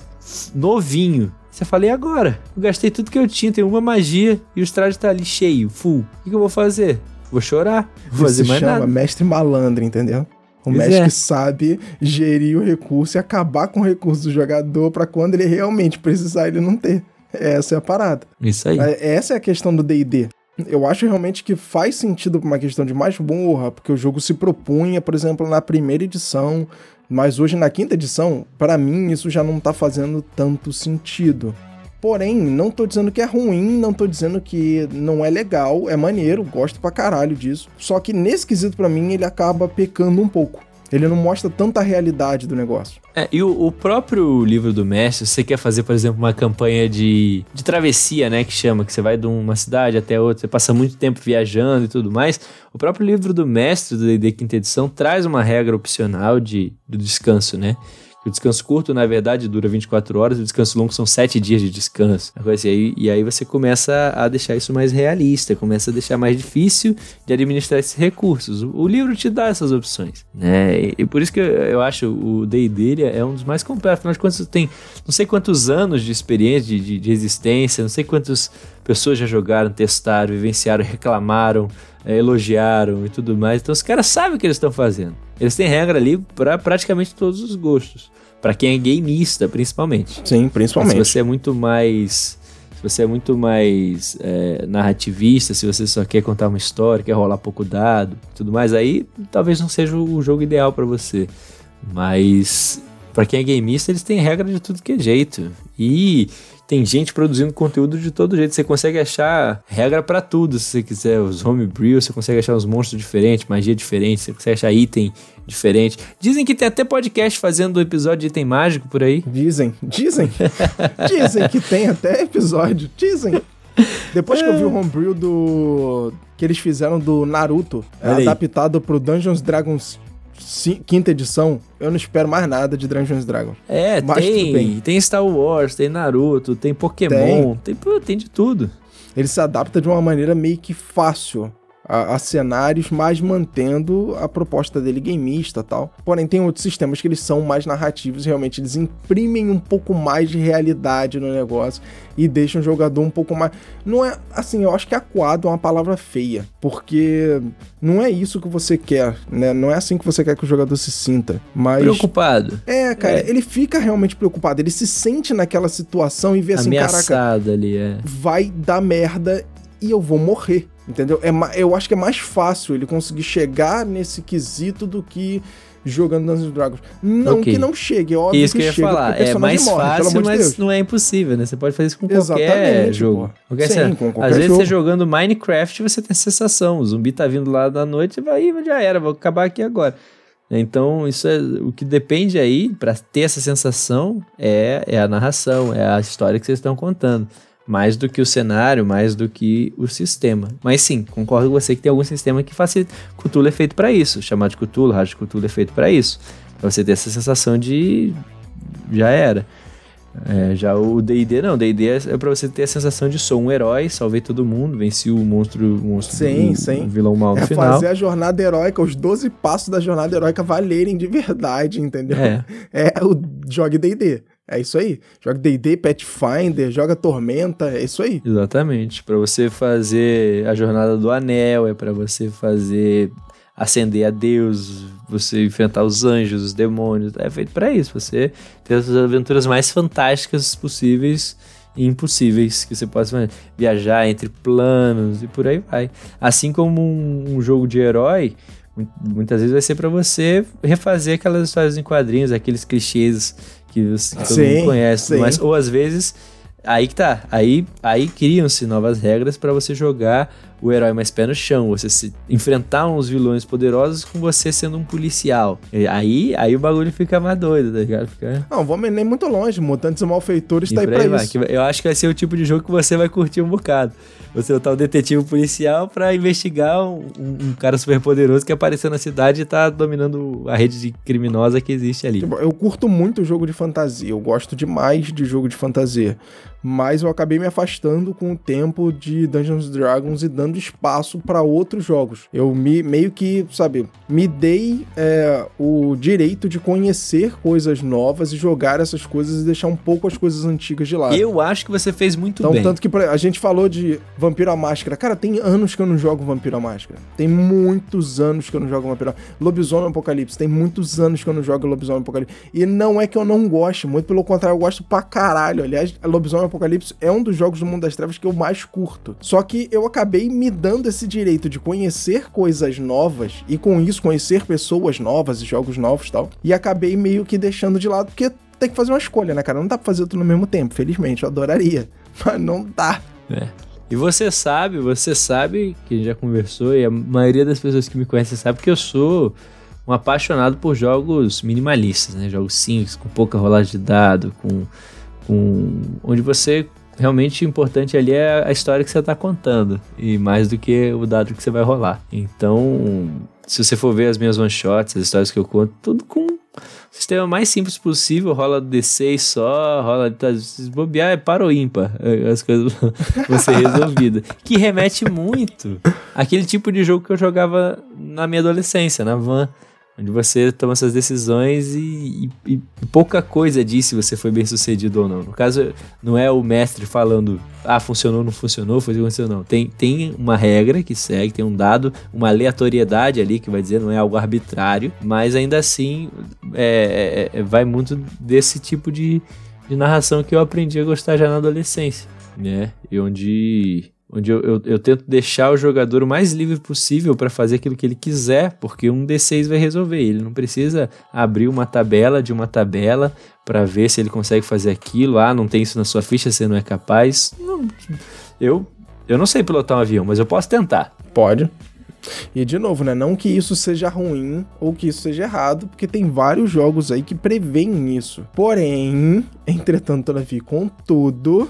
Novinho. Você fala, e agora? Eu gastei tudo que eu tinha, tem uma magia e o Strade tá ali cheio, full. O que, que eu vou fazer? Vou chorar? Vou fazer mais chama nada. mestre malandro, entendeu? O pois Magic é. sabe gerir o recurso e acabar com o recurso do jogador para quando ele realmente precisar ele não ter. Essa é a parada. Isso aí. É, essa é a questão do D&D. Eu acho realmente que faz sentido por uma questão de masmorra, porque o jogo se propunha, por exemplo, na primeira edição, mas hoje na quinta edição, para mim isso já não tá fazendo tanto sentido. Porém, não tô dizendo que é ruim, não tô dizendo que não é legal, é maneiro, gosto pra caralho disso. Só que nesse quesito para mim ele acaba pecando um pouco. Ele não mostra tanta realidade do negócio. É, e o, o, próprio livro do mestre, você quer fazer, por exemplo, uma campanha de, de travessia, né? Que chama, que você vai de uma cidade até outra, você passa muito tempo viajando e tudo mais. O próprio livro do mestre do D&D Quinta Edição traz uma regra opcional de, do descanso, né? O descanso curto, na verdade, dura 24 horas, o descanso longo são 7 dias de descanso. Assim, e, aí, e aí você começa a deixar isso mais realista, começa a deixar mais difícil de administrar esses recursos. O, livro te dá essas opções, né? E, por isso que eu, acho o D&D é um dos mais completos. Afinal de contas, tem não sei quantos anos de experiência, de, de, de resistência, não sei quantas pessoas já jogaram, testaram, vivenciaram, reclamaram, é, elogiaram e tudo mais. Então os caras sabem o que eles estão fazendo. Eles têm regra ali para praticamente todos os gostos. Para quem é gameista, principalmente. Sim, principalmente. Mas se você é muito mais. Se você é muito mais é, narrativista, se você só quer contar uma história, quer rolar pouco dado tudo mais, aí talvez não seja o jogo ideal para você. Mas para quem é gameista, eles têm regra de tudo que é jeito. E tem gente produzindo conteúdo de todo jeito. Você consegue achar regra para tudo, se você quiser. Os homebrew, você consegue achar os monstros diferentes, magia diferente, você consegue achar item diferente. Dizem que tem até podcast fazendo episódio de item mágico por aí. Dizem, dizem. dizem que tem até episódio, dizem. Depois que eu vi o homebrew do que eles fizeram do Naruto, é, adaptado pro Dungeons Dragons quinta edição, eu não espero mais nada de Dungeons Dragons. É, Mas tem, tem Star Wars, tem Naruto, tem Pokémon, tem, tem, tem de tudo. Ele se adapta de uma maneira meio que fácil a, a, cenários, mas mantendo a proposta dele gameista tal. Porém, tem outros sistemas que eles são mais narrativos, realmente eles imprimem um pouco mais de realidade no negócio e deixam o jogador um pouco mais. Não é assim, eu acho que aquado é uma palavra feia, porque não é isso que você quer, né? Não é assim que você quer que o jogador se sinta. Mas. Preocupado. É, cara, é. ele fica realmente preocupado. Ele se sente naquela situação e vê assim, Ameaçado caraca. ali, é. Vai dar merda e eu vou morrer. Entendeu? É, eu acho que é mais fácil ele conseguir chegar nesse quesito do que jogando Dungeons Dragons. Não okay. que não chegue, é óbvio isso que, que eu ia falar. É mais morre, fácil, mas de não é impossível, né? Você pode fazer isso com Exatamente, qualquer jogo. Qualquer Sim, com qualquer Às vezes jogo. você jogando Minecraft, você tem a sensação, o zumbi tá vindo lá da noite, vai, já era, vou acabar aqui agora. Então, isso é o que depende aí para ter essa sensação é, é a narração, é a história que vocês estão contando mais do que o cenário, mais do que o sistema. Mas sim, concordo com você que tem algum sistema que facilita. Cthulhu é feito para isso, chamado de Cthulhu, Rádio Cthulhu é feito para isso. Pra você ter essa sensação de já era. É, já o D&D não, D&D é, é pra você ter a sensação de sou um herói, salvei todo mundo, venci o monstro, o monstro sim, o, sim. o vilão mal no é final. fazer a jornada heróica, os 12 passos da jornada heróica valerem de verdade, entendeu? É, é o jogue D&D. É isso aí. Joga D&D, Pathfinder, joga Tormenta, é isso aí. Exatamente. Para você fazer a jornada do anel, é para você fazer ascender a Deus, você enfrentar os anjos, os demônios, é feito para isso. Você ter as aventuras mais fantásticas possíveis e impossíveis que você possa viajar entre planos e por aí vai. Assim como um jogo de herói, muitas vezes vai ser para você refazer aquelas histórias em quadrinhos, aqueles clichês que, você, que todo sim, mundo conhece. Mas, ou às vezes, aí que tá. Aí, aí criam-se novas regras para você jogar o herói mais pé no chão, você se, enfrentar uns vilões poderosos com você sendo um policial. E aí, aí o bagulho fica mais doido, tá ligado? Fica... Não, vamos nem muito longe. Mutantes e Malfeitores e tá aí pra vai, isso. eu acho que vai ser o tipo de jogo que você vai curtir um bocado. Você botar o detetive policial para investigar um, um, cara super poderoso que apareceu na cidade e tá dominando a rede de criminosa que existe ali. Tipo, eu curto muito jogo de fantasia, eu gosto demais de jogo de fantasia mas eu acabei me afastando com o tempo de Dungeons Dragons e dando espaço para outros jogos. Eu me meio que, sabe, me dei é, o direito de conhecer coisas novas e jogar essas coisas e deixar um pouco as coisas antigas de lado. Eu acho que você fez muito então, bem. Tanto que a gente falou de Vampiro à Máscara. Cara, tem anos que eu não jogo Vampiro à Máscara. Tem muitos anos que eu não jogo Vampiro à Lobisomem Apocalipse. Tem muitos anos que eu não jogo Lobisomem Apocalipse. E não é que eu não goste, muito pelo contrário, eu gosto pra caralho. Aliás, Lobisomem Apocalipse é um dos jogos do Mundo das Trevas que eu mais curto. Só que eu acabei me dando esse direito de conhecer coisas novas e com isso conhecer pessoas novas e jogos novos e tal. E acabei meio que deixando de lado porque tem que fazer uma escolha, né, cara? Não dá pra fazer tudo no mesmo tempo, felizmente. Eu adoraria. Mas não dá. É. E você sabe, você sabe, que a gente já conversou, e a maioria das pessoas que me conhecem sabe que eu sou um apaixonado por jogos minimalistas, né? Jogos simples, com pouca rolagem de dado, com, com onde você realmente o importante ali é a história que você está contando e mais do que o dado que você vai rolar. Então, se você for ver as minhas one shots, as histórias que eu conto, tudo com sistema mais simples possível, rola D6 só, rola. Tá, se bobear é para ou ímpar, é, as coisas vão ser resolvidas. que remete muito àquele tipo de jogo que eu jogava na minha adolescência, na van onde você toma essas decisões e, e, e, pouca coisa diz se você foi bem sucedido ou não. No caso, não é o mestre falando, ah, funcionou, não funcionou, foi funcionou, não. Tem, tem uma regra que segue, tem um dado, uma aleatoriedade ali que vai dizer, não é algo arbitrário, mas ainda assim é, é, é vai muito desse tipo de, de narração que eu aprendi a gostar já na adolescência, né? E onde onde eu, eu, eu, tento deixar o jogador o mais livre possível para fazer aquilo que ele quiser, porque um D6 vai resolver. Ele não precisa abrir uma tabela de uma tabela para ver se ele consegue fazer aquilo. Ah, não tem isso na sua ficha, você não é capaz. Não, eu, eu não sei pilotar um avião, mas eu posso tentar. Pode. E de novo, né? Não que isso seja ruim ou que isso seja errado, porque tem vários jogos aí que preveem isso. Porém, entretanto, todavia, contudo,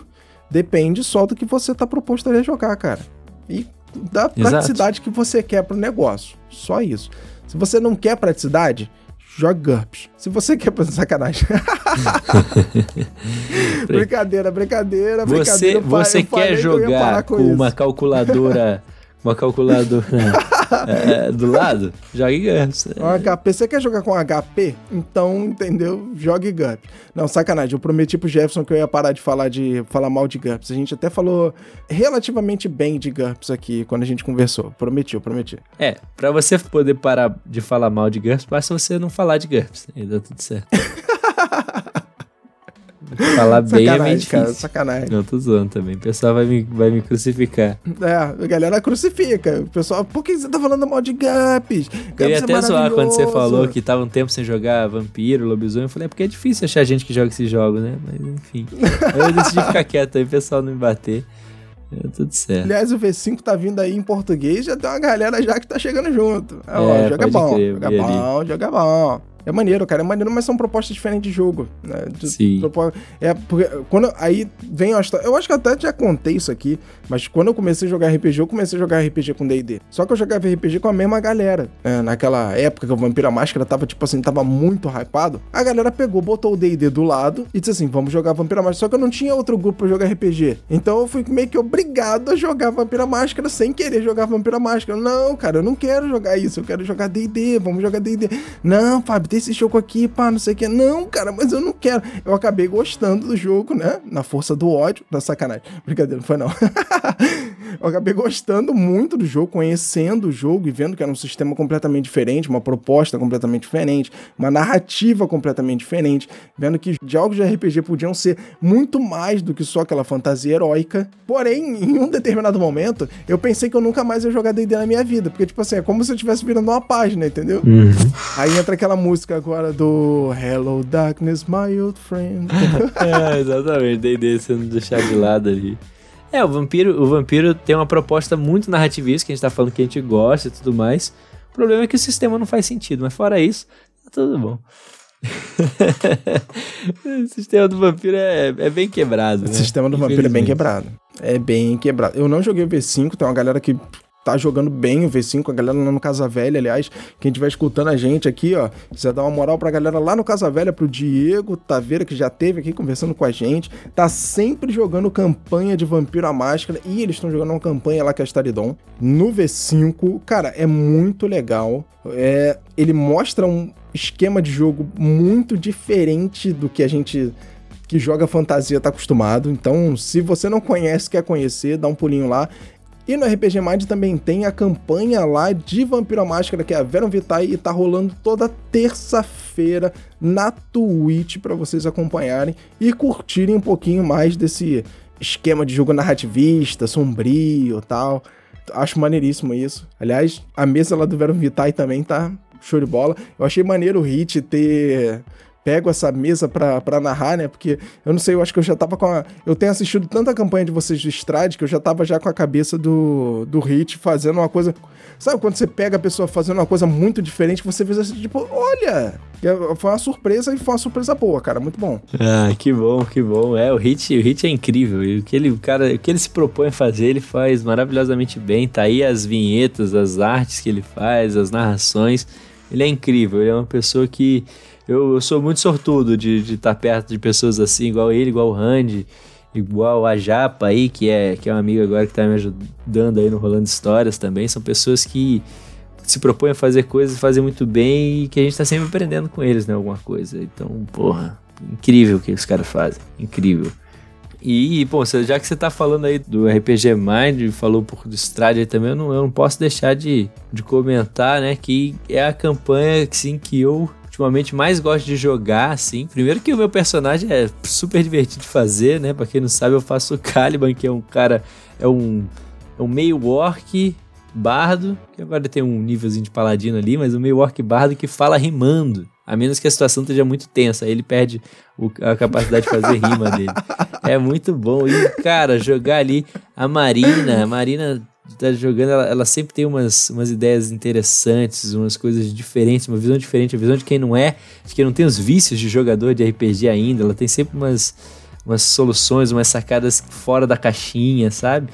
Depende só do que você tá proposto a jogar, cara. E da Exato. praticidade que você quer pro negócio. Só isso. Se você não quer praticidade, joga GURPS. Se você quer fazer sacanagem. brincadeira, brincadeira, brincadeira. Você, você quer jogar com, com uma calculadora uma calculadora é, do lado, jogue GURPS. Um HP, você quer jogar com HP? Então, entendeu? Jogue GURPS. Não, sacanagem, eu prometi pro Jefferson que eu ia parar de falar, de, falar mal de GURPS. A gente até falou relativamente bem de GURPS aqui quando a gente conversou. Prometi, eu prometi. É, pra você poder parar de falar mal de GURPS, basta você não falar de GURPS. Aí dá tudo certo. Falar bem é meio difícil. Cara, sacanagem. Não, tô zoando também. O pessoal vai me, vai me crucificar. É, a galera crucifica. O pessoal, por que você tá falando mal de Gaps? Eu ia é até zoar quando você falou que tava um tempo sem jogar vampiro, lobisomem. Eu falei, é porque é difícil achar gente que joga esses jogos, né? Mas enfim. eu decidi ficar quieto aí, o pessoal não me bater. É tudo certo. Aliás, o V5 tá vindo aí em português, já tem uma galera já que tá chegando junto. É, ó, joga bom, crer, joga bom, joga bom. É maneiro, cara, é maneiro, mas são propostas diferentes de jogo. Né? De, Sim. É, porque quando aí vem a história. Eu acho que até já contei isso aqui, mas quando eu comecei a jogar RPG, eu comecei a jogar RPG com DD. Só que eu jogava RPG com a mesma galera. É, naquela época que o Vampira Máscara tava, tipo assim, tava muito hypado. A galera pegou, botou o DD do lado e disse assim: vamos jogar Vampira Máscara. Só que eu não tinha outro grupo pra jogar RPG. Então eu fui meio que obrigado a jogar Vampira Máscara sem querer jogar Vampira Máscara. Não, cara, eu não quero jogar isso. Eu quero jogar DD. Vamos jogar DD. Não, Fábio, tem esse jogo aqui, pá, não sei o que. Não, cara, mas eu não quero. Eu acabei gostando do jogo, né? Na força do ódio. Da sacanagem. Brincadeira, não foi não. eu acabei gostando muito do jogo, conhecendo o jogo e vendo que era um sistema completamente diferente, uma proposta completamente diferente, uma narrativa completamente diferente, vendo que jogos de RPG podiam ser muito mais do que só aquela fantasia heróica. Porém, em um determinado momento, eu pensei que eu nunca mais ia jogar D&D na minha vida, porque tipo assim, é como se eu estivesse virando uma página, entendeu? Uhum. Aí entra aquela música agora do Hello Darkness, my old friend. é, exatamente, D&D sendo deixado de lado ali. É, o vampiro, o vampiro tem uma proposta muito narrativista, que a gente tá falando que a gente gosta e tudo mais. O problema é que o sistema não faz sentido, mas fora isso, tá tudo bom. o sistema do vampiro é, é bem quebrado. Né? O sistema do vampiro é bem quebrado. É bem quebrado. Eu não joguei o V5, tem uma galera que tá jogando bem o V5, a galera lá no Casa Velha, aliás, quem estiver escutando a gente aqui, ó, quiser dar uma moral pra galera lá no Casa Velha, pro Diego Taveira, que já teve aqui conversando com a gente, tá sempre jogando campanha de Vampiro à Máscara, e eles estão jogando uma campanha lá que é a Staridon, no V5, cara, é muito legal, é, ele mostra um esquema de jogo muito diferente do que a gente que joga fantasia tá acostumado. Então, se você não conhece, quer conhecer, dá um pulinho lá E no RPG Mind também tem a campanha lá de Vampiro Máscara, que é a Verum Vitae, e tá rolando toda terça-feira na Twitch para vocês acompanharem e curtirem um pouquinho mais desse esquema de jogo narrativista, sombrio tal. Acho maneiríssimo isso. Aliás, a mesa lá do Verum Vitae também tá show de bola. Eu achei maneiro o Hit ter pego essa mesa pra narrar, né? Porque eu não sei, eu acho que eu já tava com a. Eu tenho assistido tanta campanha de vocês do Strade que eu já tava já com a cabeça do, do Hit fazendo uma coisa. Sabe quando você pega a pessoa fazendo uma coisa muito diferente, você vê assim, tipo, olha! Foi uma surpresa e foi uma surpresa boa, cara. Muito bom. Ah, que bom, que bom. É, o Hit, o Hit é incrível. E o que ele, o cara, o que ele se propõe a fazer, ele faz maravilhosamente bem. Tá aí as vinhetas, as artes que ele faz, as narrações. Ele é incrível, ele é uma pessoa que. Eu, eu sou muito sortudo de estar tá perto de pessoas assim, igual ele, igual o Randy, igual a Japa aí, que é, que é uma amiga agora que está me ajudando aí no Rolando Histórias também. São pessoas que se propõem a fazer coisas fazer muito bem e que a gente está sempre aprendendo com eles, né? Alguma coisa. Então, porra, incrível o que os caras fazem. Incrível. E, bom, já que você tá falando aí do RPG Mind, falou um pouco do Strade aí também, eu não, eu não posso deixar de, de comentar, né, que é a campanha, assim, que eu ultimamente mais gosto de jogar, assim. Primeiro que o meu personagem é super divertido de fazer, né, pra quem não sabe, eu faço o Caliban, que é um cara, é um, é um meio orc bardo, que agora tem um nívelzinho de paladino ali, mas um meio orc bardo que fala rimando. A menos que a situação esteja muito tensa. Aí ele perde o, a capacidade de fazer rima dele. É muito bom. E, cara, jogar ali a Marina. A Marina tá jogando, ela, ela, sempre tem umas, umas ideias interessantes, umas coisas diferentes, uma visão diferente, a visão de quem não é, de quem não tem os vícios de jogador de RPG ainda. Ela tem sempre umas, umas soluções, umas sacadas fora da caixinha, sabe?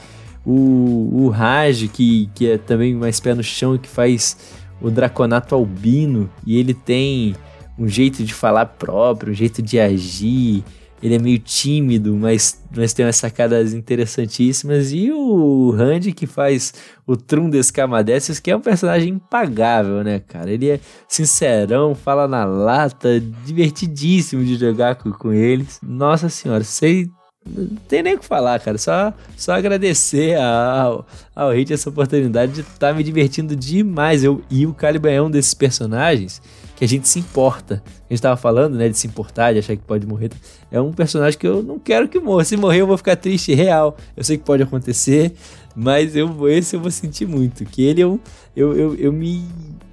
O, o Raj, que, que é também mais pé no chão, que faz o Draconato Albino, e ele tem um jeito de falar próprio, um jeito de agir. Ele é meio tímido, mas, mas tem umas sacadas interessantíssimas. E o Randy, que faz o Trum Descamadesses, que é um personagem impagável, né, cara? Ele é sincerão, fala na lata, divertidíssimo de jogar com, com eles. Nossa senhora, sei não tem nem o que falar, cara. Só, só agradecer ao, ao Hit essa oportunidade de estar tá me divertindo demais. Eu, e o Caliban é um desses personagens que a gente se importa. A gente tava falando, né, de se importar, de achar que pode morrer. É um personagem que eu não quero que morra. Se morrer, eu vou ficar triste, real. Eu sei que pode acontecer, mas eu, esse eu vou sentir muito. Que ele eu, eu, eu, eu me.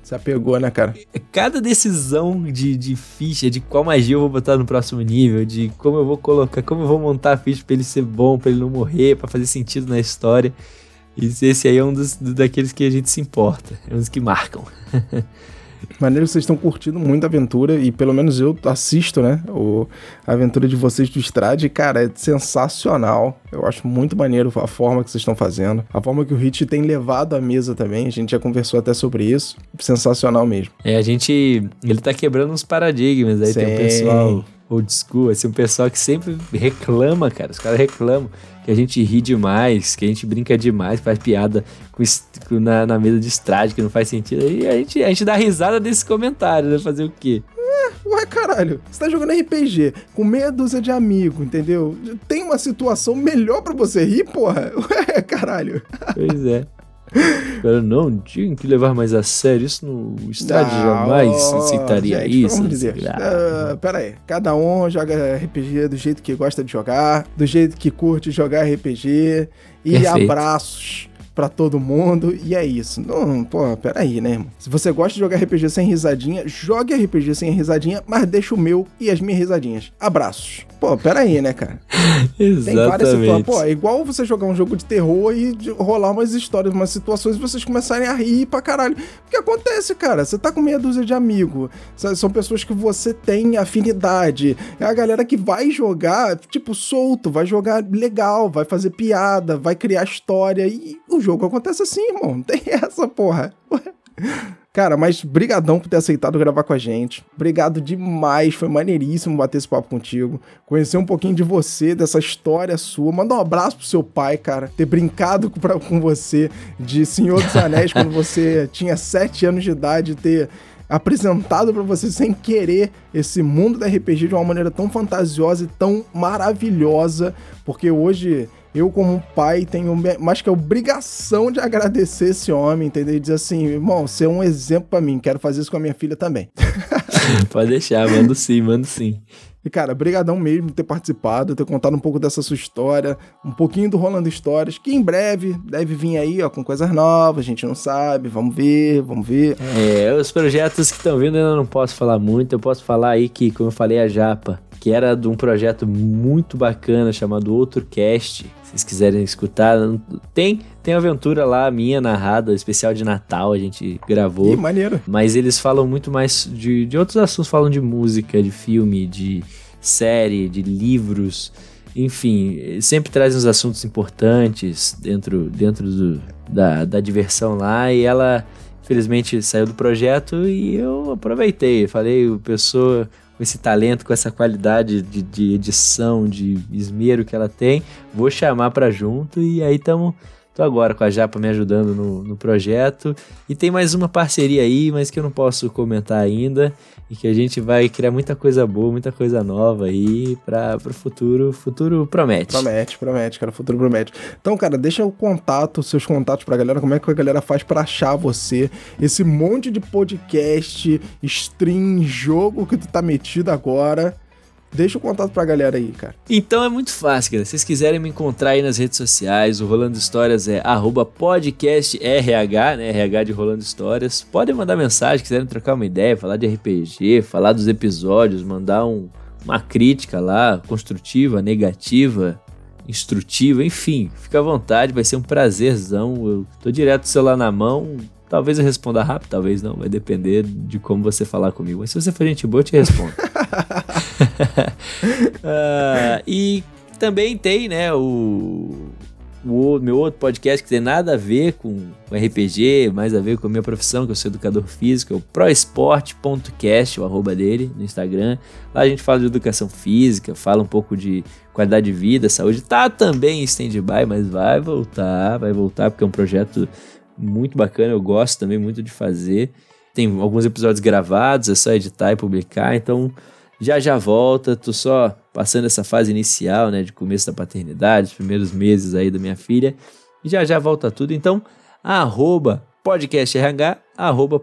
Se apegou, né, cara? Cada decisão de, de ficha, de qual magia eu vou botar no próximo nível, de como eu vou colocar, como eu vou montar a ficha pra ele ser bom, pra ele não morrer, pra fazer sentido na história. Esse aí é um dos daqueles que a gente se importa, é um dos que marcam. Maneiro que vocês estão curtindo muito a aventura e pelo menos eu assisto, né? O, a aventura de vocês do Strade, cara, é sensacional. Eu acho muito maneiro a forma que vocês estão fazendo, a forma que o Hit tem levado à mesa também. A gente já conversou até sobre isso. Sensacional mesmo. É, a gente. Ele tá quebrando uns paradigmas. Aí Sim. tem o pessoal old school, assim, um pessoal que sempre reclama, cara. Os caras reclamam que a gente ri demais, que a gente brinca demais, faz piada com, na, na mesa de estrade que não faz sentido. E a gente, a gente dá risada desses comentários, né? Fazer o quê? É, ué, caralho, você tá jogando RPG com meia dúzia de amigos, entendeu? Tem uma situação melhor para você rir, porra? Ué, caralho. Pois é. Cara, não, tinha que levar mais a sério. Isso no estádio não, jamais aceitaria gente, isso. Vamos dizer, uh, pera aí, cada um joga RPG do jeito que gosta de jogar, do jeito que curte jogar RPG. E Perfeito. abraços para todo mundo. E é isso. Não, pô, peraí, né, irmão? Se você gosta de jogar RPG sem risadinha, jogue RPG sem risadinha, mas deixa o meu e as minhas risadinhas. Abraços. Pô, peraí, né, cara? Exatamente. Tem várias situações. Pô, é igual você jogar um jogo de terror e rolar umas histórias, umas situações e vocês começarem a rir pra caralho. O que acontece, cara? Você tá com meia dúzia de amigos. São pessoas que você tem afinidade. É a galera que vai jogar, tipo, solto, vai jogar legal, vai fazer piada, vai criar história. E o jogo acontece assim, irmão. Não tem essa, porra. Cara, mas brigadão por ter aceitado gravar com a gente. Obrigado demais, foi maneiríssimo bater esse papo contigo. Conhecer um pouquinho de você, dessa história sua. Manda um abraço pro seu pai, cara. Ter brincado com, pra, com você de Senhor dos Anéis quando você tinha sete anos de idade, ter apresentado para você sem querer esse mundo da RPG de uma maneira tão fantasiosa e tão maravilhosa, porque hoje eu, como pai, tenho mais que a obrigação de agradecer esse homem, entendeu? E dizer assim, irmão, você é um exemplo para mim, quero fazer isso com a minha filha também. Pode deixar, mando sim, mando sim. E, cara, brigadão mesmo por ter participado, ter contado um pouco dessa sua história, um pouquinho do Rolando Histórias, que em breve deve vir aí, ó, com coisas novas, a gente não sabe, vamos ver, vamos ver. É, os projetos que estão vindo eu não posso falar muito, eu posso falar aí que, como eu falei, a Japa, que era de um projeto muito bacana chamado Outro Cast, vocês quiserem escutar, tem tem aventura lá minha narrada, especial de Natal, a gente gravou. Que maneiro. Mas eles falam muito mais de, de outros assuntos, falam de música, de filme, de série, de livros. Enfim, sempre trazem uns assuntos importantes dentro, dentro do, da, da diversão lá. E ela, infelizmente, saiu do projeto e eu aproveitei. Falei, o pessoa com esse talento, com essa qualidade de, de edição, de esmero que ela tem, vou chamar para junto e aí estamos Tô agora com a Japa me ajudando no, no projeto. E tem mais uma parceria aí, mas que eu não posso comentar ainda. E que a gente vai criar muita coisa boa, muita coisa nova aí para o futuro. Futuro promete. Promete, promete, cara. Futuro promete. Então, cara, deixa o contato, seus contatos pra galera. Como é que a galera faz para achar você? Esse monte de podcast, stream, jogo que tu tá metido agora. Deixa o contato pra galera aí, cara. Então é muito fácil, galera. Se vocês quiserem me encontrar aí nas redes sociais, o Rolando Histórias é podcastrh, né? RH de Rolando Histórias. Podem mandar mensagem, quiserem trocar uma ideia, falar de RPG, falar dos episódios, mandar um, uma crítica lá, construtiva, negativa, instrutiva, enfim, fica à vontade, vai ser um prazerzão. Eu tô direto com o celular na mão, Talvez eu responda rápido, talvez não. Vai depender de como você falar comigo. Mas se você for gente boa, eu te respondo. uh, e também tem, né, o, o meu outro podcast que tem nada a ver com, RPG, mais a ver com a minha profissão, que eu sou educador físico, é o proesporte.cast, o arroba dele no Instagram. Lá a gente fala de educação física, fala um pouco de qualidade de vida, saúde. Tá também em stand-by, mas vai voltar, vai voltar porque é um projeto muito bacana, eu gosto também muito de fazer. Tem alguns episódios gravados, é só editar e publicar, então já já volta, tô só passando essa fase inicial, né, de começo da paternidade, os primeiros meses aí da minha filha, e já já volta tudo, então arroba podcast RH, arroba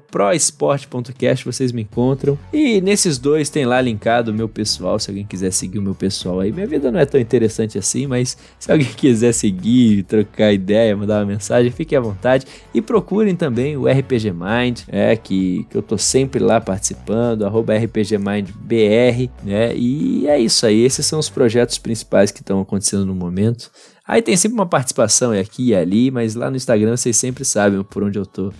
vocês me encontram. E nesses dois tem lá linkado o meu pessoal, se alguém quiser seguir o meu pessoal aí. Minha vida não é tão interessante assim, mas se alguém quiser seguir, trocar ideia, mandar uma mensagem, fiquem à vontade. E procurem também o RPG Mind, é, que, que eu tô sempre lá participando, arroba RPG Mind BR, né? E é isso aí, esses são os projetos principais que estão acontecendo no momento. Aí tem sempre uma participação aqui e ali, mas lá no Instagram vocês sempre sabem por onde eu tô.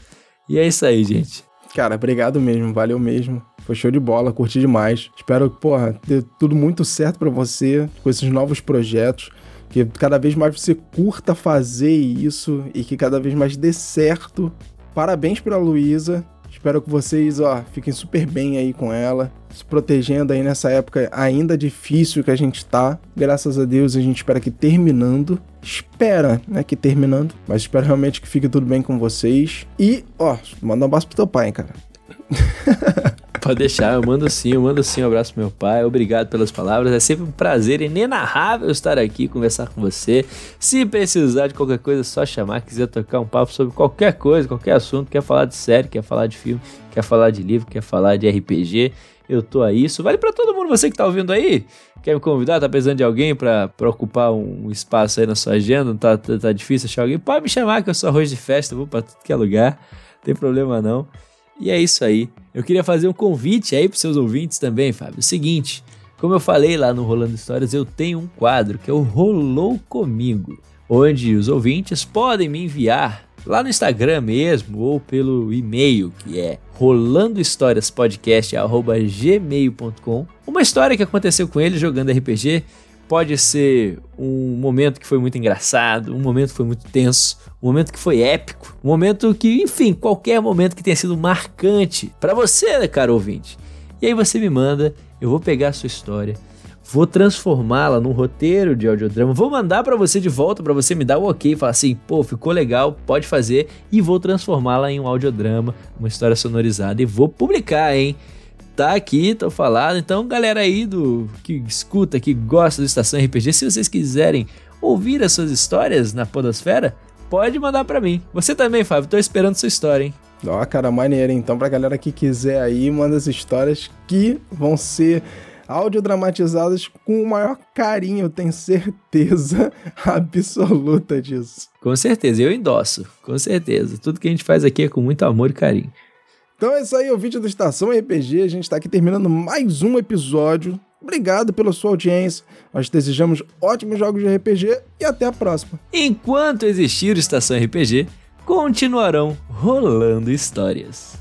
E é isso aí, gente. Cara, obrigado mesmo, valeu mesmo. Foi show de bola, curti demais. Espero, porra, ter tudo muito certo para você com esses novos projetos. Que cada vez mais você curta fazer isso e que cada vez mais dê certo. Parabéns pra Luísa. Espero que vocês, ó, fiquem super bem aí com ela, se protegendo aí nessa época ainda difícil que a gente tá. Graças a Deus, a gente espera que terminando, espera, né, que terminando, mas espero realmente que fique tudo bem com vocês. E, ó, manda um abraço pro teu pai, cara. Pode deixar, eu mando sim, eu mando sim um abraço pro meu pai. Obrigado pelas palavras. É sempre um prazer inenarrável estar aqui conversar com você. Se precisar de qualquer coisa, é só chamar. Quiser tocar um papo sobre qualquer coisa, qualquer assunto, quer falar de série, quer falar de filme, quer falar de livro, quer falar de RPG, eu tô a isso. Vale para todo mundo, você que tá ouvindo aí. Quer me convidar? Tá precisando de alguém para ocupar um espaço aí na sua agenda? Tá, tá, tá difícil achar alguém? Pode me chamar que eu sou arroz de festa, vou pra tudo que é lugar. Não tem problema não. E é isso aí. Eu queria fazer um convite aí para seus ouvintes também, Fábio. O seguinte, como eu falei lá no Rolando Histórias, eu tenho um quadro que é o Rolou Comigo, onde os ouvintes podem me enviar lá no Instagram mesmo ou pelo e-mail que é rolandohistóriaspodcast@gmail.com, uma história que aconteceu com ele jogando RPG Pode ser um momento que foi muito engraçado, um momento que foi muito tenso, um momento que foi épico, um momento que, enfim, qualquer momento que tenha sido marcante para você, né, cara ouvinte. E aí você me manda, eu vou pegar a sua história, vou transformá-la num roteiro de audiodrama, vou mandar para você de volta para você me dar o ok, falar assim, pô, ficou legal, pode fazer e vou transformá-la em um audiodrama, uma história sonorizada e vou publicar, hein? Tá aqui, tô falado. Então, galera aí do que escuta, que gosta do Estação RPG, se vocês quiserem ouvir as suas histórias na Podosfera, pode mandar para mim. Você também, Fábio, tô esperando sua história, hein? Ó, cara, maneiro. Então, pra galera que quiser aí, manda as histórias que vão ser audiodramatizadas com o maior carinho, tenho certeza absoluta disso. Com certeza, eu endosso, com certeza. Tudo que a gente faz aqui é com muito amor e carinho. Então é isso aí, o vídeo do Estação RPG. A gente está aqui terminando mais um episódio. Obrigado pela sua audiência. Nós desejamos ótimos jogos de RPG e até a próxima. Enquanto existir Estação RPG, continuarão rolando histórias.